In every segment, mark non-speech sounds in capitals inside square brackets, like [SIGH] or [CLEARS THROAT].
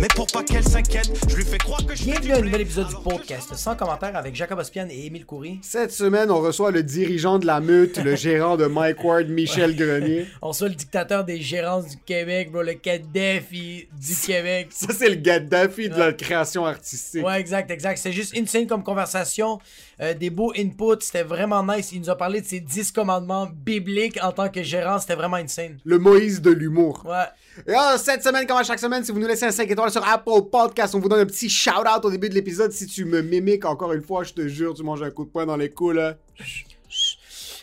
mais pour pas qu'elle s'inquiète, je lui fais croire que je Bienvenue à un nouvel épisode du podcast sans commentaire avec Jacob Ospian et Émile Coury. Cette semaine, on reçoit le dirigeant de la meute, le [LAUGHS] gérant de Mike Ward, Michel Grenier. On reçoit le dictateur des gérances du Québec, bro, le Kadhafi du Québec. Ça, c'est le Gaddafi de la création artistique. Ouais, exact, exact. C'est juste insane comme conversation. euh, des beaux inputs. C'était vraiment nice. Il nous a parlé de ses 10 commandements bibliques en tant que gérant. C'était vraiment insane. Le Moïse de l'humour. Ouais. Et ah, cette semaine, comme à chaque semaine, si vous nous laissez un 5 étoiles sur Apple Podcast, on vous donne un petit shout-out au début de l'épisode. Si tu me mimiques encore une fois, je te jure, tu manges un coup de poing dans les coups, là.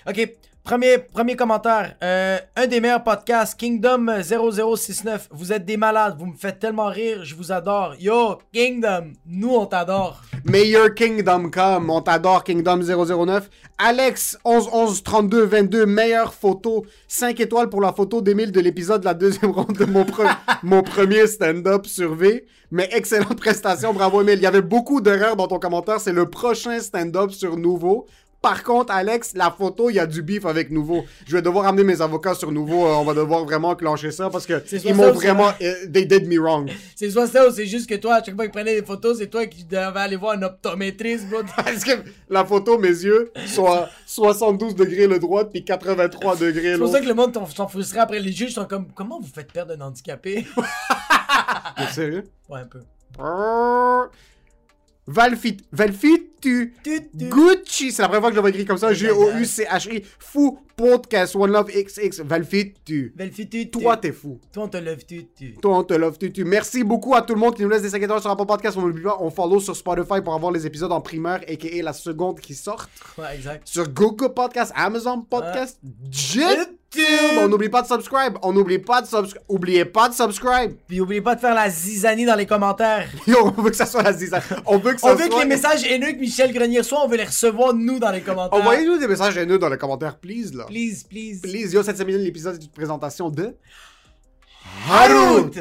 Ok, premier, premier commentaire. Euh, un des meilleurs podcasts, Kingdom 0069. Vous êtes des malades, vous me faites tellement rire, je vous adore. Yo, Kingdom, nous on t'adore. Your kingdom come. On t'adore, Kingdom 009. Alex, 11 11 32 22, meilleure photo. 5 étoiles pour la photo d'Emile de l'épisode de la deuxième ronde de mon, [LAUGHS] mon premier stand-up sur V. Mais excellente prestation, bravo Emile. Il y avait beaucoup d'erreurs dans ton commentaire. C'est le prochain stand-up sur Nouveau. Par contre, Alex, la photo, il y a du bif avec Nouveau. Je vais devoir amener mes avocats sur Nouveau. Euh, on va devoir vraiment clencher ça parce que C'est soit ils ça m'ont vraiment... euh, they did me wrong. [LAUGHS] C'est soit ça ou c'est juste que toi, à chaque fois qu'il prenait des photos, c'est toi qui devais aller voir un optométriste, bro. [LAUGHS] Parce que la photo, mes yeux, sont à 72 degrés le droit puis 83 degrés C'est pour l'autre. ça que le monde s'en frustrait après les juges. sont comme, comment vous faites perdre un handicapé? [LAUGHS] T'es sérieux? ouais, un peu. Valfit, Valfitu, Tu. Gucci, c'est la première fois que je écrit comme ça, G-O-U-C-H-I, fou, podcast, One Love XX, Valfitu. Belle fille, tu, tu. Toi, t'es fou. Toi, on te lève, tu, tu. Toi, on te love, tu, tu. Merci beaucoup à tout le monde qui nous laisse des 5 étoiles sur Apple Podcast. On n'oublie pas, on follow sur Spotify pour avoir les épisodes en primeur, a.k.a. la seconde qui sort. Ouais, exact. Sur Google Podcast, Amazon Podcast, YouTube. YouTube. On n'oublie pas de subscribe. On n'oublie pas de subscribe. Oubliez pas de subscribe. Puis oubliez pas de faire la zizanie dans les commentaires. [LAUGHS] Yo, on veut que ça soit la zizanie. On veut que ça On veut soit... que les messages haineux que Michel Grenier reçoit, on veut les recevoir nous dans les commentaires. Envoyez-nous des messages haineux dans les commentaires, please, là. Please, please. Please, yo, cette semaine, l'épisode est une présentation de... Harut!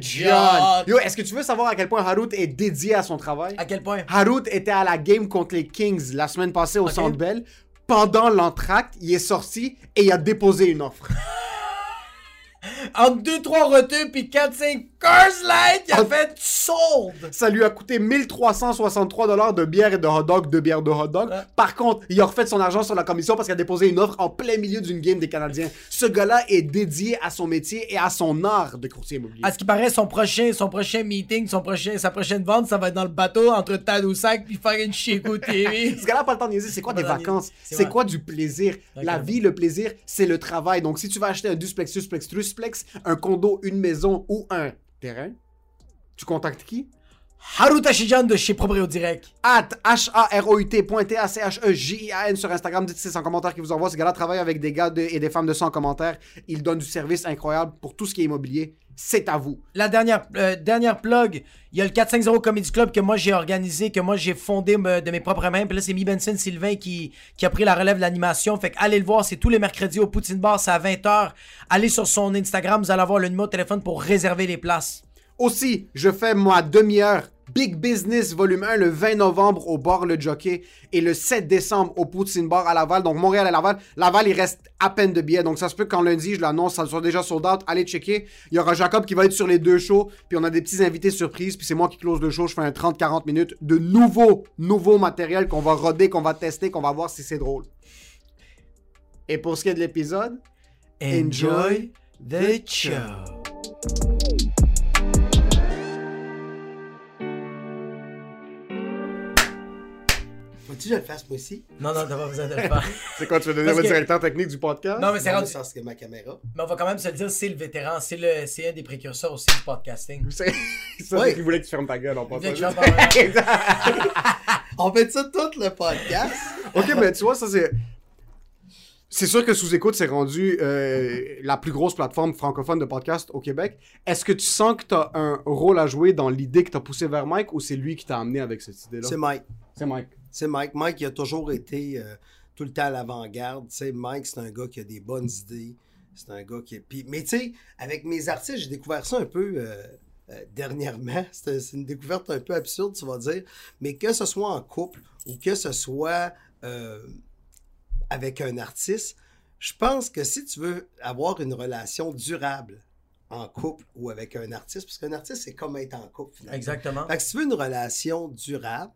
John. Yo, est-ce que tu veux savoir à quel point Harut est dédié à son travail? À quel point? Harut était à la game contre les Kings la semaine passée au Ok. Centre Bell. Pendant l'entracte, il est sorti et il a déposé une offre. Entre 2-3 retours puis 4-5 Cars Light, il a Ah. fait sold! Ça lui a coûté 1363 dollars de bière et de hot dog, de bière de hot dog. Ouais. Par contre, il a refait son argent sur la commission parce qu'il a déposé une offre en plein milieu d'une game des Canadiens. Ce gars-là est dédié à son métier et à son art de courtier immobilier. À ce qui paraît, son prochain, son prochain meeting, son prochain, sa prochaine vente, ça va être dans le bateau entre Tadoussac puis faire une Chico TV. [LAUGHS] Ce gars-là pas le temps de niaiser. C'est quoi des vacances? C'est quoi du plaisir? La vie, le plaisir, c'est le travail. Donc, si tu vas acheter un duplex, susplex, un condo, une maison ou un terrain, tu contactes qui? Haru Tashijan de chez Proprio Direct. At H-A-R-O-U-T.P-A-C-H-E-J-A-N E sur Instagram. Dites c'est en commentaire qui vous envoie. Ce gars-là travaille avec des gars de- et des femmes de 100 commentaires. Il donne du service incroyable pour tout ce qui est immobilier. C'est à vous. La dernière, euh, dernière plug, il y a le 450 Comedy Club que moi j'ai organisé, que moi j'ai fondé me- de mes propres mains. Puis là, c'est Mi Benson Sylvain qui, qui a pris la relève de l'animation. Fait que allez le voir, c'est tous les mercredis au Poutine Bar, c'est à 20h. Allez sur son Instagram, vous allez avoir le numéro de téléphone pour réserver les places. Aussi, je fais ma demi-heure Big Business volume 1 le 20 novembre au bar Le Jockey et le 7 décembre au Poutine Bar à Laval. Donc Montréal et Laval. Laval, il reste à peine de billets. Donc ça se peut qu'en lundi, je l'annonce, ça soit déjà sold out. Allez checker. Il y aura Jacob qui va être sur les deux shows. Puis on a des petits invités surprises. Puis c'est moi qui close le show. Je fais un 30-40 minutes de nouveau, nouveau matériel qu'on va roder, qu'on va tester, qu'on va voir si c'est drôle. Et pour ce qui est de l'épisode, Enjoy the show. Faut-tu que je le fasse moi aussi? Non, non, t'as pas besoin de le faire. [LAUGHS] c'est quoi, tu veux devenir Parce le que- directeur technique du podcast? Non, mais c'est rendu. mais parce que ma caméra. Mais on va quand même se le dire, c'est le vétéran, c'est le, c'est un des précurseurs aussi du podcasting. [LAUGHS] C'est ça, Ouais. qu'il voulait que tu fermes ta gueule que je fasse [LAUGHS] On fait ça tout le podcast. Ok, mais tu vois, ça c'est. C'est sûr que Sous-Écoute s'est rendu euh, la plus grosse plateforme francophone de podcast au Québec. Est-ce que tu sens que tu as un rôle à jouer dans l'idée que tu as poussé vers Mike ou c'est lui qui t'a amené avec cette idée-là? C'est Mike. C'est Mike. C'est Mike. Mike, il a toujours été euh, tout le temps à l'avant-garde. Tu sais, Mike, c'est un gars qui a des bonnes idées. C'est un gars qui. Puis, mais tu sais, avec mes artistes, j'ai découvert ça un peu. euh, euh, dernièrement, [LAUGHS] c'est une découverte un peu absurde, tu vas dire, mais que ce soit en couple ou que ce soit avec un artiste, je pense que si tu veux avoir une relation durable en couple ou avec un artiste, parce qu'un artiste, c'est comme être en couple finalement. Exactement. Fait que si tu veux une relation durable,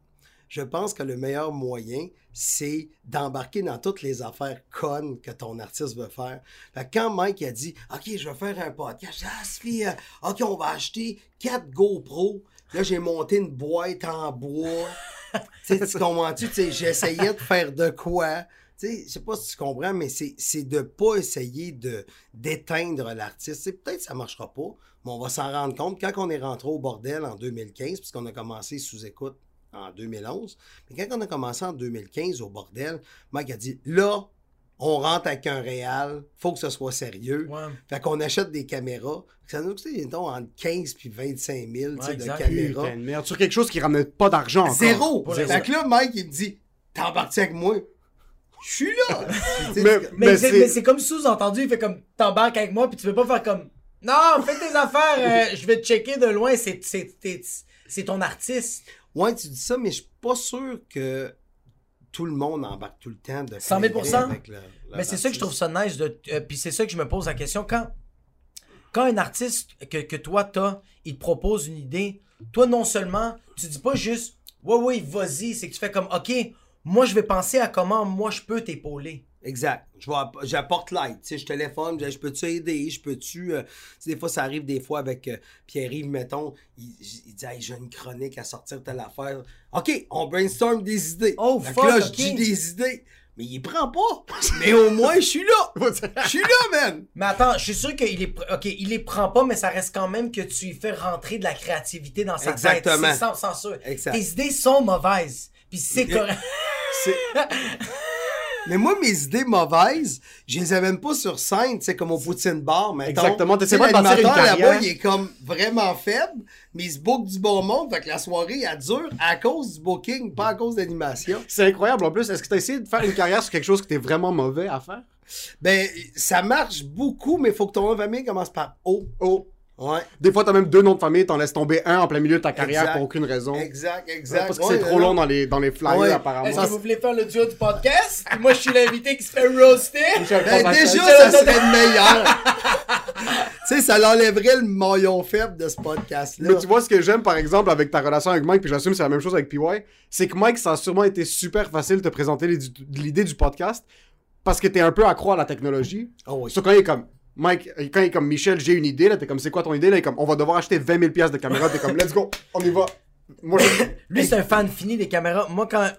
je pense que le meilleur moyen, c'est d'embarquer dans toutes les affaires connes que ton artiste veut faire. Fait que quand Mike a dit OK, je vais faire un podcast, ah, Sophie, euh, OK, on va acheter 4 GoPro. Là, j'ai monté une boîte en bois. [LAUGHS] tu comprends-tu? J'essayais de faire de quoi? Je sais pas si tu comprends, mais c'est de pas essayer de d'éteindre l'artiste. Peut-être que ça marchera pas, mais on va s'en rendre compte quand on est rentré au bordel en 2015, puisqu'on a commencé sous écoute en 2011. Mais quand on a commencé en 2015 au bordel, Mike a dit là, on rentre avec un réal, faut que ce soit sérieux. Ouais. Fait qu'on achète des caméras. Ça nous coûte, mettons, entre 15 puis 25 000 tu sais, Ouais, de caméras. Merde. Sur quelque chose qui ramène pas d'argent encore. Zéro! Pour Fait que là, Mike, il me dit T'embarques avec moi? Je suis là! [LAUGHS] Mais, Mais, mais c'est, comme sous-entendu, il fait comme t'embarques avec moi, puis tu veux pas faire comme non, fais tes affaires, euh, je vais te checker de loin, c'est ton artiste. Ouais, tu dis ça, mais je suis pas sûr que tout le monde embarque tout le temps de 100 000 plein gré avec le- Mais c'est ça que je trouve ça nice, de, euh, puis c'est ça que je me pose la question. Quand, quand un artiste que, que toi t'as, il te propose une idée, toi non seulement, tu dis pas juste ouais, ouais, vas-y, c'est que tu fais comme ok, moi je vais penser à comment moi je peux t'épauler. Exact. J'apporte l'aide. Tu sais, je téléphone, je je peux-tu aider? Je peux-tu. euh, tu sais, des fois, ça arrive des fois avec euh, Pierre-Yves, mettons. Il, il dit, hey, j'ai une chronique à sortir telle affaire. OK, on brainstorm des idées. Oh, Fait fuck, là, je dis des idées. Mais il prend pas. [LAUGHS] Mais au moins, je suis là. [LAUGHS] Je suis là, man. Mais attends, je suis sûr qu'il est. Ok, il les prend pas, mais ça reste quand même que tu lui fais rentrer de la créativité dans sa Exactement. tête. C'est sans, sans sûr. Exact. Tes idées sont mauvaises. Puis c'est correct. [LAUGHS] C'est- Mais moi, mes idées mauvaises, je les ai même pas sur scène, tu sais, comme au Poutine Bar, mettons. Exactement, Tu sais, t'essaies pas de bâtir une là-bas, il est comme vraiment faible, mais il se book du bon monde, fait que la soirée, elle dure à cause du booking, pas à cause d'animation. C'est incroyable en plus. Est-ce que tu as essayé de faire une carrière sur quelque chose que tu es vraiment mauvais à faire? Ben, ça marche beaucoup, mais il faut que ton nom de famille commence par O. Oh. Ouais. Des fois, tu as même deux noms de famille, t'en laisses tomber un en plein milieu de ta carrière Exact. pour aucune raison. Exact, exact. Parce que Ouais, c'est trop long dans les, dans les flyers, Ouais. apparemment. Est-ce que vous voulez faire le duo du podcast? [LAUGHS] Moi, je suis l'invité qui se fait roaster. [LAUGHS] Ben, déjà, C'est- ça serait le meilleur. [LAUGHS] tu sais, ça l'enlèverait le maillon faible de ce podcast-là. Mais tu vois, ce que j'aime, par exemple, avec ta relation avec Mike, puis j'assume que c'est la même chose avec PY, c'est que Mike, ça a sûrement été super facile de te présenter l'idée du- l'idée du podcast parce que t'es un peu accro à la technologie. Oh oui. Sauf quand il est comme, Mike, quand il est comme, Michel, j'ai une idée, là, t'es comme, c'est quoi ton idée, là, il est comme, on va devoir acheter 20 000 pièces de caméra, t'es comme, let's go, on y va. Moi, je... [LAUGHS] Lui, c'est un fan fini des caméras. Moi, quand.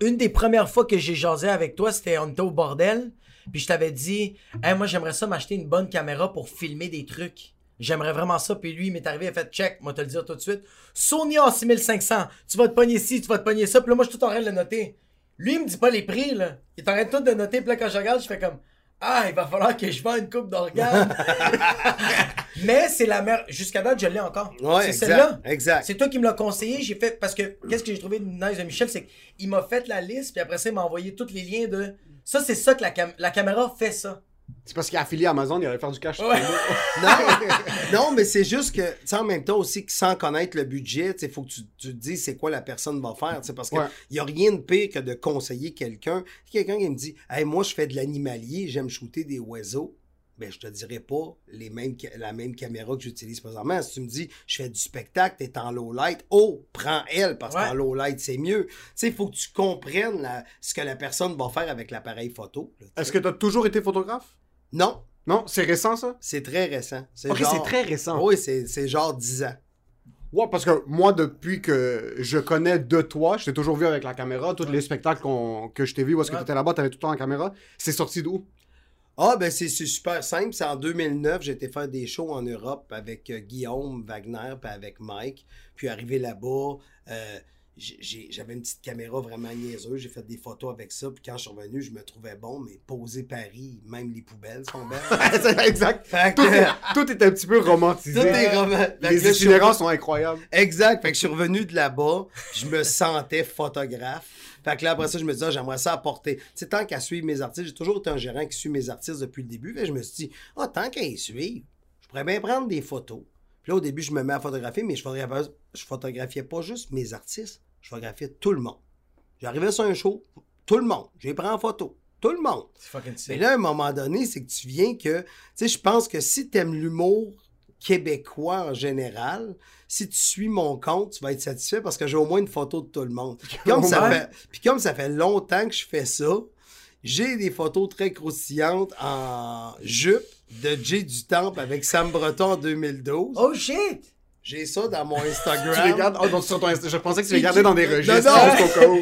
Une des premières fois que j'ai jasé avec toi, c'était on était au bordel. Puis je t'avais dit, hey, moi, j'aimerais ça m'acheter une bonne caméra pour filmer des trucs. J'aimerais vraiment ça. Puis lui, il m'est arrivé, il a fait check, moi, te le dire tout de suite. Sony A6500, tu vas te pogner ci, tu vas te pogner ça. Puis là, moi, je suis tout en train de le noter. Lui, il me dit pas les prix, là. Il en de tout de noter. Puis là, quand je regarde, je fais comme, ah, il va falloir que je vende une coupe d'organes. [LAUGHS] Mais c'est la meilleure. Jusqu'à date, je l'ai encore. Ouais, c'est celle-là. exact. C'est toi qui me l'as conseillé. J'ai fait. Parce que qu'est-ce que j'ai trouvé de nice de Michel, c'est qu'il m'a fait la liste, puis après ça, il m'a envoyé tous les liens de. Ça, c'est ça que la, cam- la caméra fait ça. C'est parce qu'il est affilié à Amazon, il allait faire du cash. Ouais. [LAUGHS] Non, non, mais c'est juste que, tu sais, en même temps aussi, que sans connaître le budget, il faut que tu, tu te dises c'est quoi la personne va faire, parce qu'il Ouais. n'y a rien de pire que de conseiller quelqu'un. Quelqu'un qui me dit, hey, moi, je fais de l'animalier, j'aime shooter des oiseaux. Ben, je te dirais pas les mêmes, la même caméra que j'utilise présentement. Si tu me dis, je fais du spectacle, t'es en low light, oh, prends elle, parce Ouais. qu'en low light, c'est mieux. Tu sais, il faut que tu comprennes la- ce que la personne va faire avec l'appareil photo. tu. Est-ce que t'as toujours été photographe? Non, Non, c'est récent, ça? c'est très récent. C'est Ok, genre- c'est très récent. Oui, c'est c'est genre 10 ans. Ouais, parce que moi, depuis que je connais de toi, je t'ai toujours vu avec la caméra. Tous les spectacles qu'on- que je t'ai vu, où est-ce que Ouais. t'étais là-bas, t'avais tout le temps la caméra. C'est sorti d'où? Ah, ben c'est super simple. C'est en 2009, j'ai été faire des shows en Europe avec euh, Guillaume Wagner puis avec Mike. Puis arrivé là-bas, euh, j'avais une petite caméra vraiment niaiseuse. J'ai fait des photos avec ça. Puis quand je suis revenu, je me trouvais bon, mais poser Paris, même les poubelles sont belles. [LAUGHS] C'est exact. fait Tout que, est, tout est un petit peu romantisé. tout est là, Les revenu- sont incroyables. Exact. Fait que je suis revenu de là-bas, je me sentais photographe. Fait que là, après ça, je me disais, ah, j'aimerais ça apporter. Tu sais, tant qu'à suivre mes artistes, j'ai toujours été un gérant qui suit mes artistes depuis le début. Fait que je me suis dit, ah, tant qu'à y suivre, je pourrais bien prendre des photos. Puis là, au début, je me mets à photographier, mais je photographiais, je photographiais pas juste mes artistes, je photographiais tout le monde. J'arrivais sur un show, tout le monde. J'ai pris en photo. Tout le monde. C'est fucking Mais là, à un moment donné, c'est que tu viens que. Tu sais, je pense que si tu aimes l'humour québécois en général, si tu suis mon compte, tu vas être satisfait parce que j'ai au moins une photo de tout le monde. Puis Comme ça fait, puis comme ça fait longtemps que je fais ça, j'ai des photos très croustillantes en jupe de Jay du Temple avec Sam Breton en 2012. Oh shit! J'ai ça dans mon [LAUGHS] Instagram. Tu les gardes? Oh, donc sur ton Je pensais que tu les gardais dans des registres.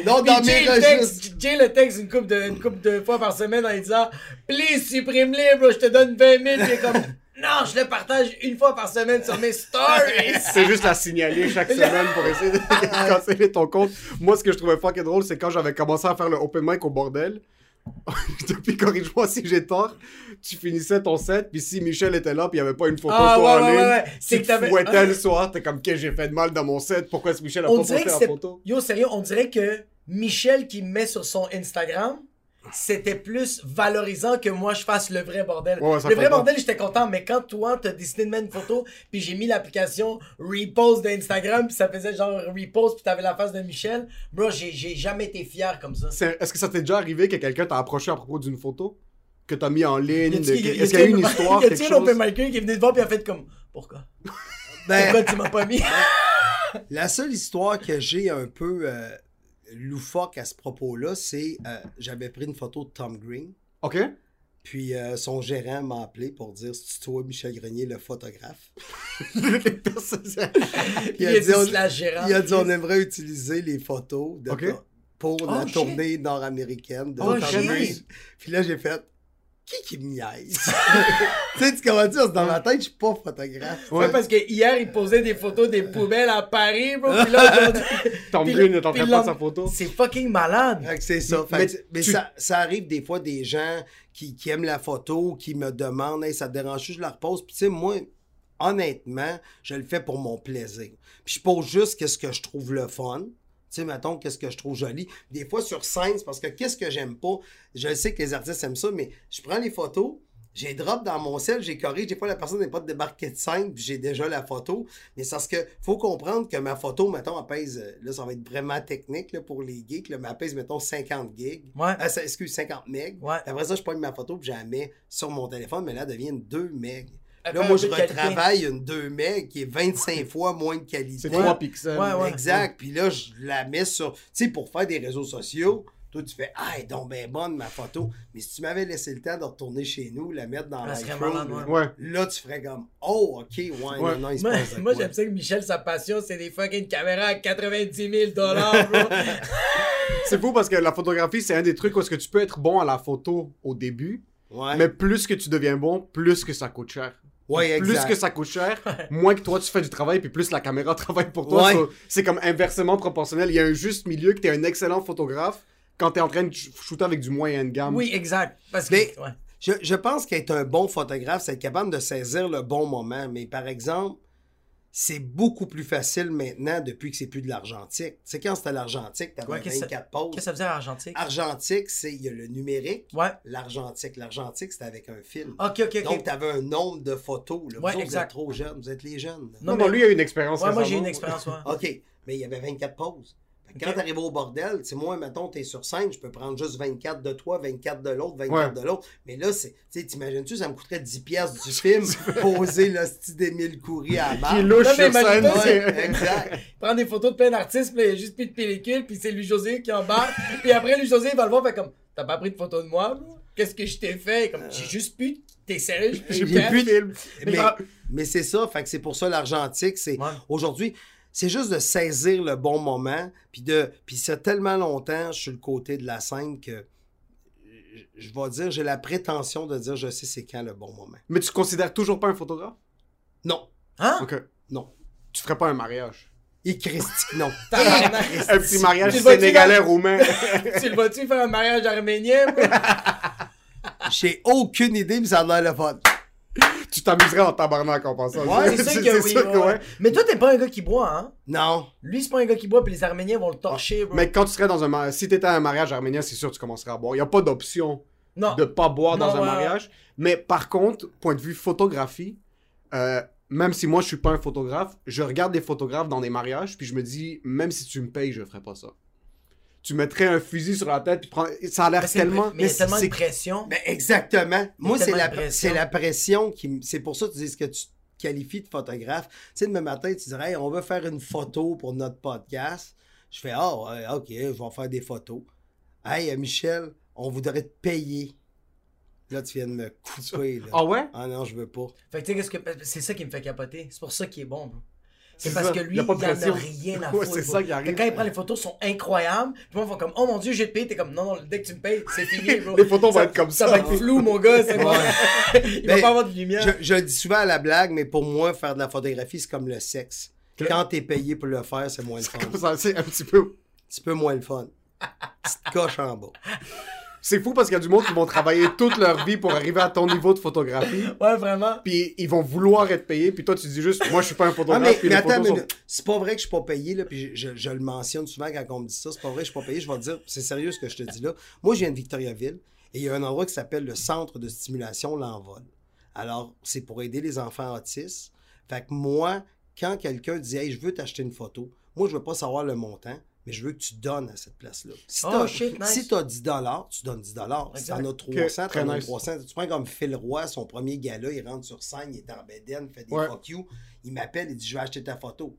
non. dans Jay mes registres. texte, Jay le texte une couple de, une couple de fois par semaine en lui disant Please, supprime-les, bro, je te donne 20 000. Puis comme Non, je le partage une fois par semaine sur mes stories. C'est juste à signaler chaque semaine pour essayer de [LAUGHS] canceller ton compte. Moi, ce que je trouvais fucking drôle, c'est quand j'avais commencé à faire le open mic au bordel. [LAUGHS] Depuis, corrige-moi si j'ai tort, tu finissais ton set, puis si Michel était là, puis il n'y avait pas une photo Ah, de toi ouais, en ouais, ligne, ouais, ouais. tu C'est que te fouettais le [LAUGHS] soir, t'es comme, qu'est-ce que j'ai fait de mal dans mon set, pourquoi est-ce que Michel a On pas posté la photo? Yo, sérieux, on dirait que Michel qui me met sur son Instagram, c'était plus valorisant que moi je fasse le vrai bordel. Ouais, le vrai bordel, j'étais content, mais quand toi t'as décidé de mettre une photo, puis j'ai mis l'application repost d'Instagram, puis ça faisait genre repost, puis t'avais la face de Michel, bro, j'ai jamais été fier comme ça. Est-ce que ça t'est déjà arrivé que quelqu'un t'a approché à propos d'une photo? Que t'as mis en ligne? Est-ce qu'il y a eu une y a- histoire, Y a-t-il un open micer qui est venu te voir, puis a fait comme Pourquoi? [LAUGHS] Ben, Pourquoi tu m'as pas mis? [LAUGHS] La seule histoire que j'ai un peu euh, loufoque à ce propos-là, c'est euh, j'avais pris une photo de Tom Green, Ok. puis euh, son gérant m'a appelé pour dire c'est toi Michel Grenier le photographe? Puis [LAUGHS] il a dit, on- la gérante. Il a dit on aimerait utiliser les photos de pour Oh, la shit. tournée nord-américaine de Oh, Tom. Green. Puis là j'ai fait qui qui me niaise? [LAUGHS] tu sais, tu comment dire, dans ma tête, je suis pas photographe. Ouais, parce que hier, il posait des photos des poubelles à Paris, bro. Puis là, aujourd'hui- [LAUGHS] Tom puis Green le- est en train puis de le prendre lend- sa photo. C'est fucking malade. Fait que c'est ça. Mais que- mais tu- ça, ça arrive des fois des gens qui, qui aiment la photo, qui me demandent Hey, ça te dérange je la repose? Puis tu sais, moi, honnêtement, je le fais pour mon plaisir. Puis je pose juste qu'est-ce que je trouve le fun. Tu sais, mettons, qu'est-ce que je trouve joli? Des fois, sur scène, parce que qu'est-ce que j'aime pas? Je sais que les artistes aiment ça, mais je prends les photos, j'ai drop dans mon sel, j'ai corrigé. Des fois, la personne n'est pas débarquée de scène, puis j'ai déjà la photo. Mais c'est parce que faut comprendre que ma photo, mettons, elle pèse, euh, là, ça va être vraiment technique là, pour les geeks, là, mais elle pèse, mettons, 50 gigs. Ouais. Ça- excuse, 50 meg. Ouais. Après ça, je prends ma photo, puis je la mets sur mon téléphone, mais là, elle devient une 2 meg. Là, moi, je retravaille une 2 meg qui est 25 fois moins de qualité. C'est 3 pixels. Ouais, ouais. Exact. Puis là, je la mets sur. Tu sais, pour faire des réseaux sociaux, toi, tu fais Ah, elle est donc bien bonne ma photo. Mais si tu m'avais laissé le temps de retourner chez nous, la mettre dans l'iPhone, Ouais. là, tu ferais comme Oh, ok, ouais, Ouais. non, non, il se Moi, passe moi, j'aime ça que Michel, sa passion, c'est des fucking caméras à 90 000 dollars, bro. [LAUGHS] C'est fou parce que la photographie, c'est un des trucs où est-ce que tu peux être bon à la photo au début, Ouais, mais plus que tu deviens bon, plus que ça coûte cher. ouais Plus exact. que ça coûte cher, [LAUGHS] moins que toi tu fais du travail, puis plus la caméra [LAUGHS] travaille pour toi. Ouais. C'est comme inversement proportionnel. Il y a un juste milieu que t'es un excellent photographe quand t'es en train de sh- shooter avec du moyen de gamme. Oui, exact. Parce que. Mais- ouais. Je, je pense qu'être un bon photographe, c'est être capable de saisir le bon moment. Mais par exemple, c'est beaucoup plus facile maintenant depuis que c'est plus de l'argentique. Tu sais, quand c'était l'argentique, Ouais, qu'est-ce que 24 poses. Qu'est-ce que ça veut dire argentique? Argentique, c'est il y a le numérique, Ouais. l'argentique. L'argentique, c'était avec un film. Ok, ok, ok. Donc, tu avais un nombre de photos. Là. Vous Ouais, autres, vous exact. êtes trop jeunes, vous êtes les jeunes. Non, Non, non, mais- lui il a une expérience. Ouais, moi, j'ai une expérience, ouais. [LAUGHS] OK, mais il y avait 24 pauses. Quand tu arrives au bordel, c'est moi, mettons, tu es sur scène, je peux prendre juste 24 de toi, 24 de l'autre, 24 Ouais. de l'autre. Mais là, c'est, tu sais, t'imagines-tu, ça me coûterait 10 piastres du [LAUGHS] film, poser le style d'Émile Coury à la Qui louche Non, mais sur scène. Ouais, exact. Prendre des photos de plein d'artistes, puis il y a juste plus de pellicule, puis c'est Louis-José qui embarque. [LAUGHS] puis après, Louis-José, il va le voir, fait comme, t'as pas pris de photo de moi? Qu'est-ce que je t'ai fait? Comme, j'ai juste pu. T'es sérieux? J'ai J'ai plus de de film. Mais Mais, genre- mais c'est ça, fait que c'est pour ça l'argentique, c'est Ouais. aujourd'hui, c'est juste de saisir le bon moment, puis de puis c'est tellement longtemps sur le côté de la scène que je- je vais dire, j'ai la prétention de dire je sais c'est quand le bon moment. Mais tu te considères toujours pas un photographe? Non, Hein? Ok. non. Tu ferais pas un mariage? Et Christique, non. [LAUGHS] Un petit mariage Tu le vois-tu, sénégalais là? roumain. [LAUGHS] tu le vois-tu faire un mariage arménien? J'ai aucune idée, mais ça a l'air le fun. T'amuserais en tabarnak en pensant. Ouais, C'est sûr que oui. sûr que ouais. ouais. Mais toi, t'es pas un gars qui boit, hein? Non. Lui, c'est pas un gars qui boit, puis les Arméniens vont le torcher, bro. Mais quand tu serais dans un mariage, si t'étais à un mariage arménien, c'est sûr que tu commencerais à boire. Il y a pas d'option de pas boire Non, dans un ouais, mariage. Mais par contre, point de vue photographie, euh, même si moi je suis pas un photographe, je regarde des photographes dans des mariages, puis je me dis, même si tu me payes, je ferais pas ça. Tu mettrais un fusil sur la tête, puis prends... ça a l'air Mais c'est- tellement. Mais il y a tellement de c'est- pression. Ben, exactement. Moi, c'est la, pression. c'est la pression qui. C'est pour ça que tu dis ce que tu te qualifies de photographe. Tu sais, demain matin, tu dirais, Hey, on veut faire une photo pour notre podcast. Je fais, ah, ouais, ok, je vais faire des photos. Hey, euh, Michel, on voudrait te payer. Là, tu viens de me couper. [LAUGHS] Là. Ah ouais? Ah non, je veux pas. Fait que tu sais, qu'est-ce que c'est ça qui me fait capoter. C'est pour ça qu'il est bon. bro. C'est parce ça, que lui, a il en a rien à [LAUGHS] Ouais, foutre. c'est ça qui arrive. Quand il prend les photos, sont incroyables. Puis moi, ils font comme, oh mon dieu, te payer. T'es comme, non, non, dès que tu me payes, c'est fini, bro. Les photos vont être comme ça. Ça va être flou, mon gars, c'est moi. [LAUGHS] il va pas avoir de lumière. Je, je le dis souvent à la blague, mais pour moi, faire de la photographie, c'est comme le sexe. Que- Quand t'es payé pour le faire, c'est moins le C'est fun. comme ça, c'est un petit peu. Un petit peu moins le fun. Petite coche en bas. C'est fou parce qu'il y a du monde qui vont travailler toute leur vie pour arriver à ton niveau de photographie. Ouais, vraiment. Puis ils vont vouloir être payés, puis toi tu dis juste, moi je suis pas un Ah, photographe. mais, puis mais attends, sont- c'est pas vrai que je suis pas payé, là, puis je, je- je le mentionne souvent quand on me dit ça, c'est pas vrai que je suis pas payé, je vais te dire, c'est sérieux ce que je te dis là. Moi, je viens de Victoriaville, et il y a un endroit qui s'appelle le Centre de stimulation L'Envol. Alors, c'est pour aider les enfants autistes. Fait que moi, quand quelqu'un dit, hey, je veux t'acheter une photo, moi, je veux pas savoir le montant, mais je veux que tu donnes à cette place-là. Si Oh, t'as shit, [LAUGHS] nice. si t'as 10 tu donnes 10 Si Exact. t'en as 300, très t'en as nice. 300. Tu prends comme Phil Roy, son premier gala, il rentre sur scène, il est en bedaine, il fait des Ouais. fuck you. Il m'appelle, il dit Je vais acheter ta photo.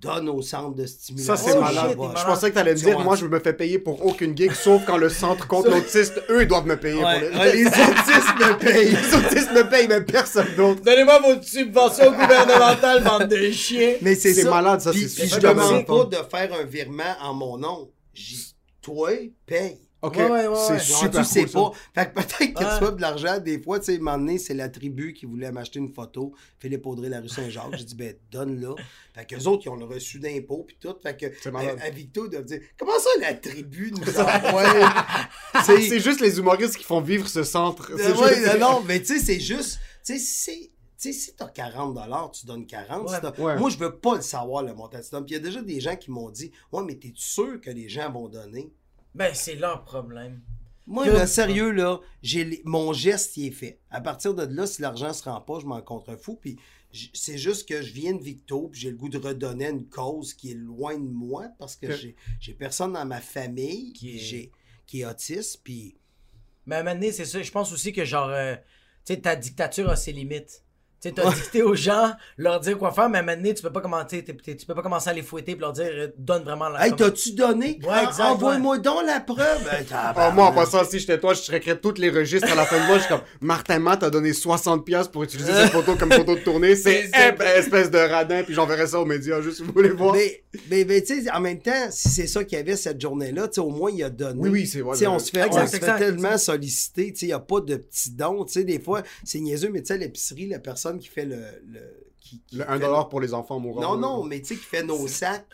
Donne au centre de stimulation. Ça, c'est Oh, malade. shit, t'es Je pensais que t'allais me Tu dire, moi, je me fais payer pour aucune gig, sauf quand le centre contre l'autiste, eux, ils doivent me payer Ouais, pour les... ouais, les autistes me payent. les autistes me payent, mais personne d'autre. Donnez-moi vos subventions gouvernementales, bande de chiens. Mais c'est C'est ça. malade, ça, c'est puis je demande pas de faire un virement en mon nom. J'y- Toi, paye. Ok, Ouais, ouais, ouais, c'est ouais. super tu sais cool, ça. pas. Fait que peut-être que Ouais. tu vois de l'argent, des fois, tu sais, un moment donné, c'est la tribu qui voulait m'acheter une photo, Philippe Audrey, la rue Saint-Jacques. J'ai dit, ben, donne-la. Fait qu'eux autres, ils ont le reçu d'impôts, puis tout. Fait que, C'est malade. à, Victo, ils doivent dire, comment ça, la tribu nous [LAUGHS] sais, [LAUGHS] C'est juste les humoristes qui font vivre ce centre. C'est Euh, ouais, juste- non, mais tu sais, c'est juste. Tu sais, c'est. Tu sais, si t'as 40 tu donnes 40. Ouais. Si t'as- Ouais. Moi, je veux pas le savoir, le montant que tu donnes. Puis il y a déjà des gens qui m'ont dit Ouais, mais t'es sûr que les gens vont donner? Ben, c'est leur problème. Moi, là, sérieux, là, j'ai mon geste, il est fait. À partir de là, si l'argent se rend pas, je m'en contrefous. Puis c'est juste que je viens de Victo, puis j'ai le goût de redonner à une cause qui est loin de moi parce que Que- j'ai j'ai personne dans ma famille Qui qui, est- j'ai qui est autiste. Puis. Mais à un moment donné, c'est ça. Je pense aussi que, genre, euh, tu sais, ta dictature a ses limites. Tu sais, t'as dicté aux gens, leur dire quoi faire, mais à un moment donné, tu peux pas commencer, t'es- t'es- tu peux pas commencer à les fouetter et leur dire, euh, donne vraiment la. Hey, t'as-tu donné? Ouais, Ah, exact, Envoie-moi donc la preuve. Ben, Ah, moi, en passant, si j'étais toi, je checkerais tous les registres à la fin de mois. Je suis comme, Martin Matt a donné 60$ pour utiliser cette photo comme photo de tournée. C'est espèce de radin, puis j'enverrai ça aux médias, juste si vous voulez voir. Mais, mais, mais, tu sais, en même temps, si c'est ça qu'il y avait cette journée-là, tu sais, au moins, il a donné. Oui, oui, c'est vrai. Tu sais, on se fait, Exact, on se fait exact, tellement solliciter, tu sais, il n'y a pas de petits dons, tu sais, des fois, c'est niaiseux, mais tu sais, l'épicerie, la personne qui fait le... le qui, qui Le fait 1$ dollar pour les enfants mourants. Non, non, mais tu sais, qui fait nos sacs,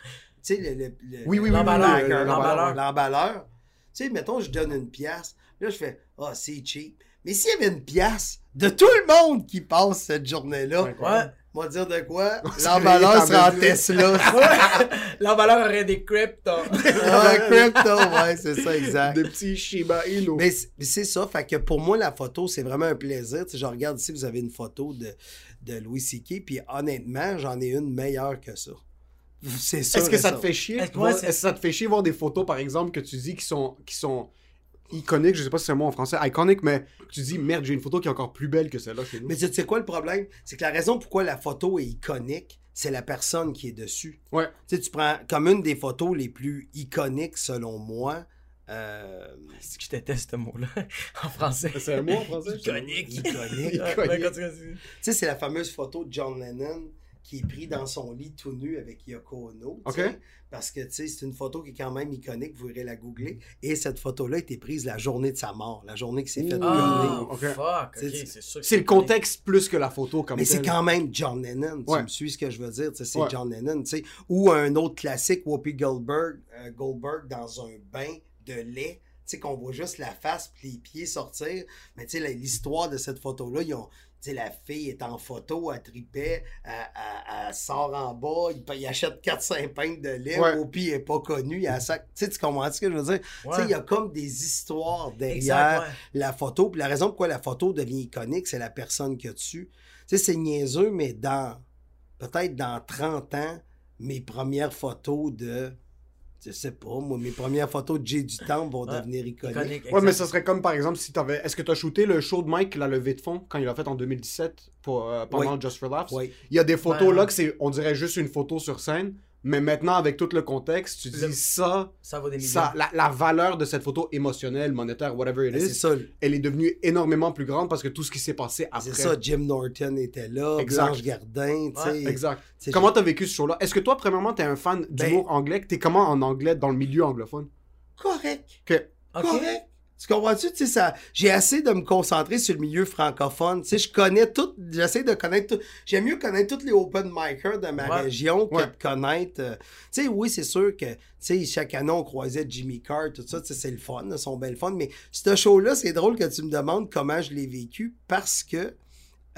tu sais, le... le, le- Oui, oui, oui. L'emballeur, l'emballeur. Tu sais, mettons, je donne une pièce. Là, je fais, ah, c'est cheap. Mais s'il y avait une pièce de tout le monde qui passe cette journée-là, Ouais, va dire de quoi? [LAUGHS] serait L'emballeur en sera en. Tesla. [LAUGHS] L'emballeur aurait des cryptos. ouais, crypto, ouais, c'est ça, exact. Des petits Shiba Inu. Mais c'est ça, fait que pour moi, la photo, c'est vraiment un plaisir. Tu sais, je regarde ici, vous avez une photo de, de Louis C.K., puis honnêtement, j'en ai une meilleure que ça. C'est sûr. Est-ce que ça te fait chier? Est-ce que- voir- ouais, c'est- Est-ce que ça te fait chier voir des photos, par exemple, que tu dis qui sont, qui sont iconiques, je sais pas si c'est un mot en français, iconique, mais tu dis, merde, j'ai une photo qui est encore plus belle que celle-là chez nous. Mais tu sais quoi le problème? C'est que la raison pourquoi la photo est iconique, c'est la personne qui est dessus. Ouais. Tu sais, tu prends comme une des photos les plus iconiques, selon moi. euh, C'est que je déteste ce mot-là? [LAUGHS] En français. C'est un mot en français? Iconique. iconique. [LAUGHS] Continue. Tu sais, c'est la fameuse photo de John Lennon qui est pris dans son lit tout nu avec Yoko Ono. Parce que, tu sais, c'est une photo qui est quand même iconique, vous irez la googler. Et cette photo-là a été prise la journée de sa mort, la journée qui s'est fait Ah, gunner. ok. fuck. C'est- Ok, c'est sûr. que C'est le contexte plus que la photo comme Mais c'est quand même John Lennon, tu Ouais. me suis ce que je veux dire, c'est Ouais. John Lennon. Ou un autre classique, Whoopi Goldberg, euh, Goldberg dans un bain de lait, tu sais, qu'on voit juste la face puis les pieds sortir. Mais tu sais, l'histoire de cette photo-là, ils ont, sais, la fille est en photo, elle tripait, elle, elle- elle sort en bas, il, il achète 4-5 pintes de lait, Ouais. au pire, elle n'est pas connue, il y a sac. Tu sais, tu comprends ce que je veux dire? Tu Ouais. il y a comme des histoires derrière la photo. Puis la raison pourquoi la photo devient iconique, c'est la personne a dessus. Tu sais, c'est niaiseux, mais dans peut-être dans 30 ans, mes premières photos de. Je sais pas, moi, mes premières photos de Jay du Temple vont Ouais. devenir iconiques. Iconique, Ouais, mais ça serait comme par exemple si t'avais. Est-ce que t'as shooté le show de Mike, la levée de fond, quand il l'a fait en 2017 pour, euh, pendant Oui. Just for Laughs? Oui. Il y a des photos Ouais, là que c'est, on dirait juste une photo sur scène, mais maintenant avec tout le contexte, tu Le- dis ça, Ça vaut des millions. ça la, la valeur de cette photo émotionnelle, monétaire, whatever it Ben, is, ça, elle est devenue énormément plus grande parce que tout ce qui s'est passé après. c'est ça. Jim Norton était là, Exact. Blanche Gardin, tu sais. Ouais, Exact. C'est- Comment t'as vécu ce show-là? Est-ce que toi, premièrement, t'es un fan d'humour anglais? T'es comment en anglais dans le milieu anglophone? Correct. Que Ok. Correct. Tu comprends-tu? Tu sais, ça, j'ai assez de me concentrer sur le milieu francophone. Tu sais, je connais tout, j'essaie de connaître tout. J'aime mieux connaître tous les open micers de ma Ouais. région que Ouais. de connaître. euh, tu sais, oui, c'est sûr que, tu sais, chaque année, on croisait Jimmy Carr, tout ça, tu sais, c'est le fun, là, son bel fun. Mais ce show-là, c'est drôle que tu me demandes comment je l'ai vécu parce que,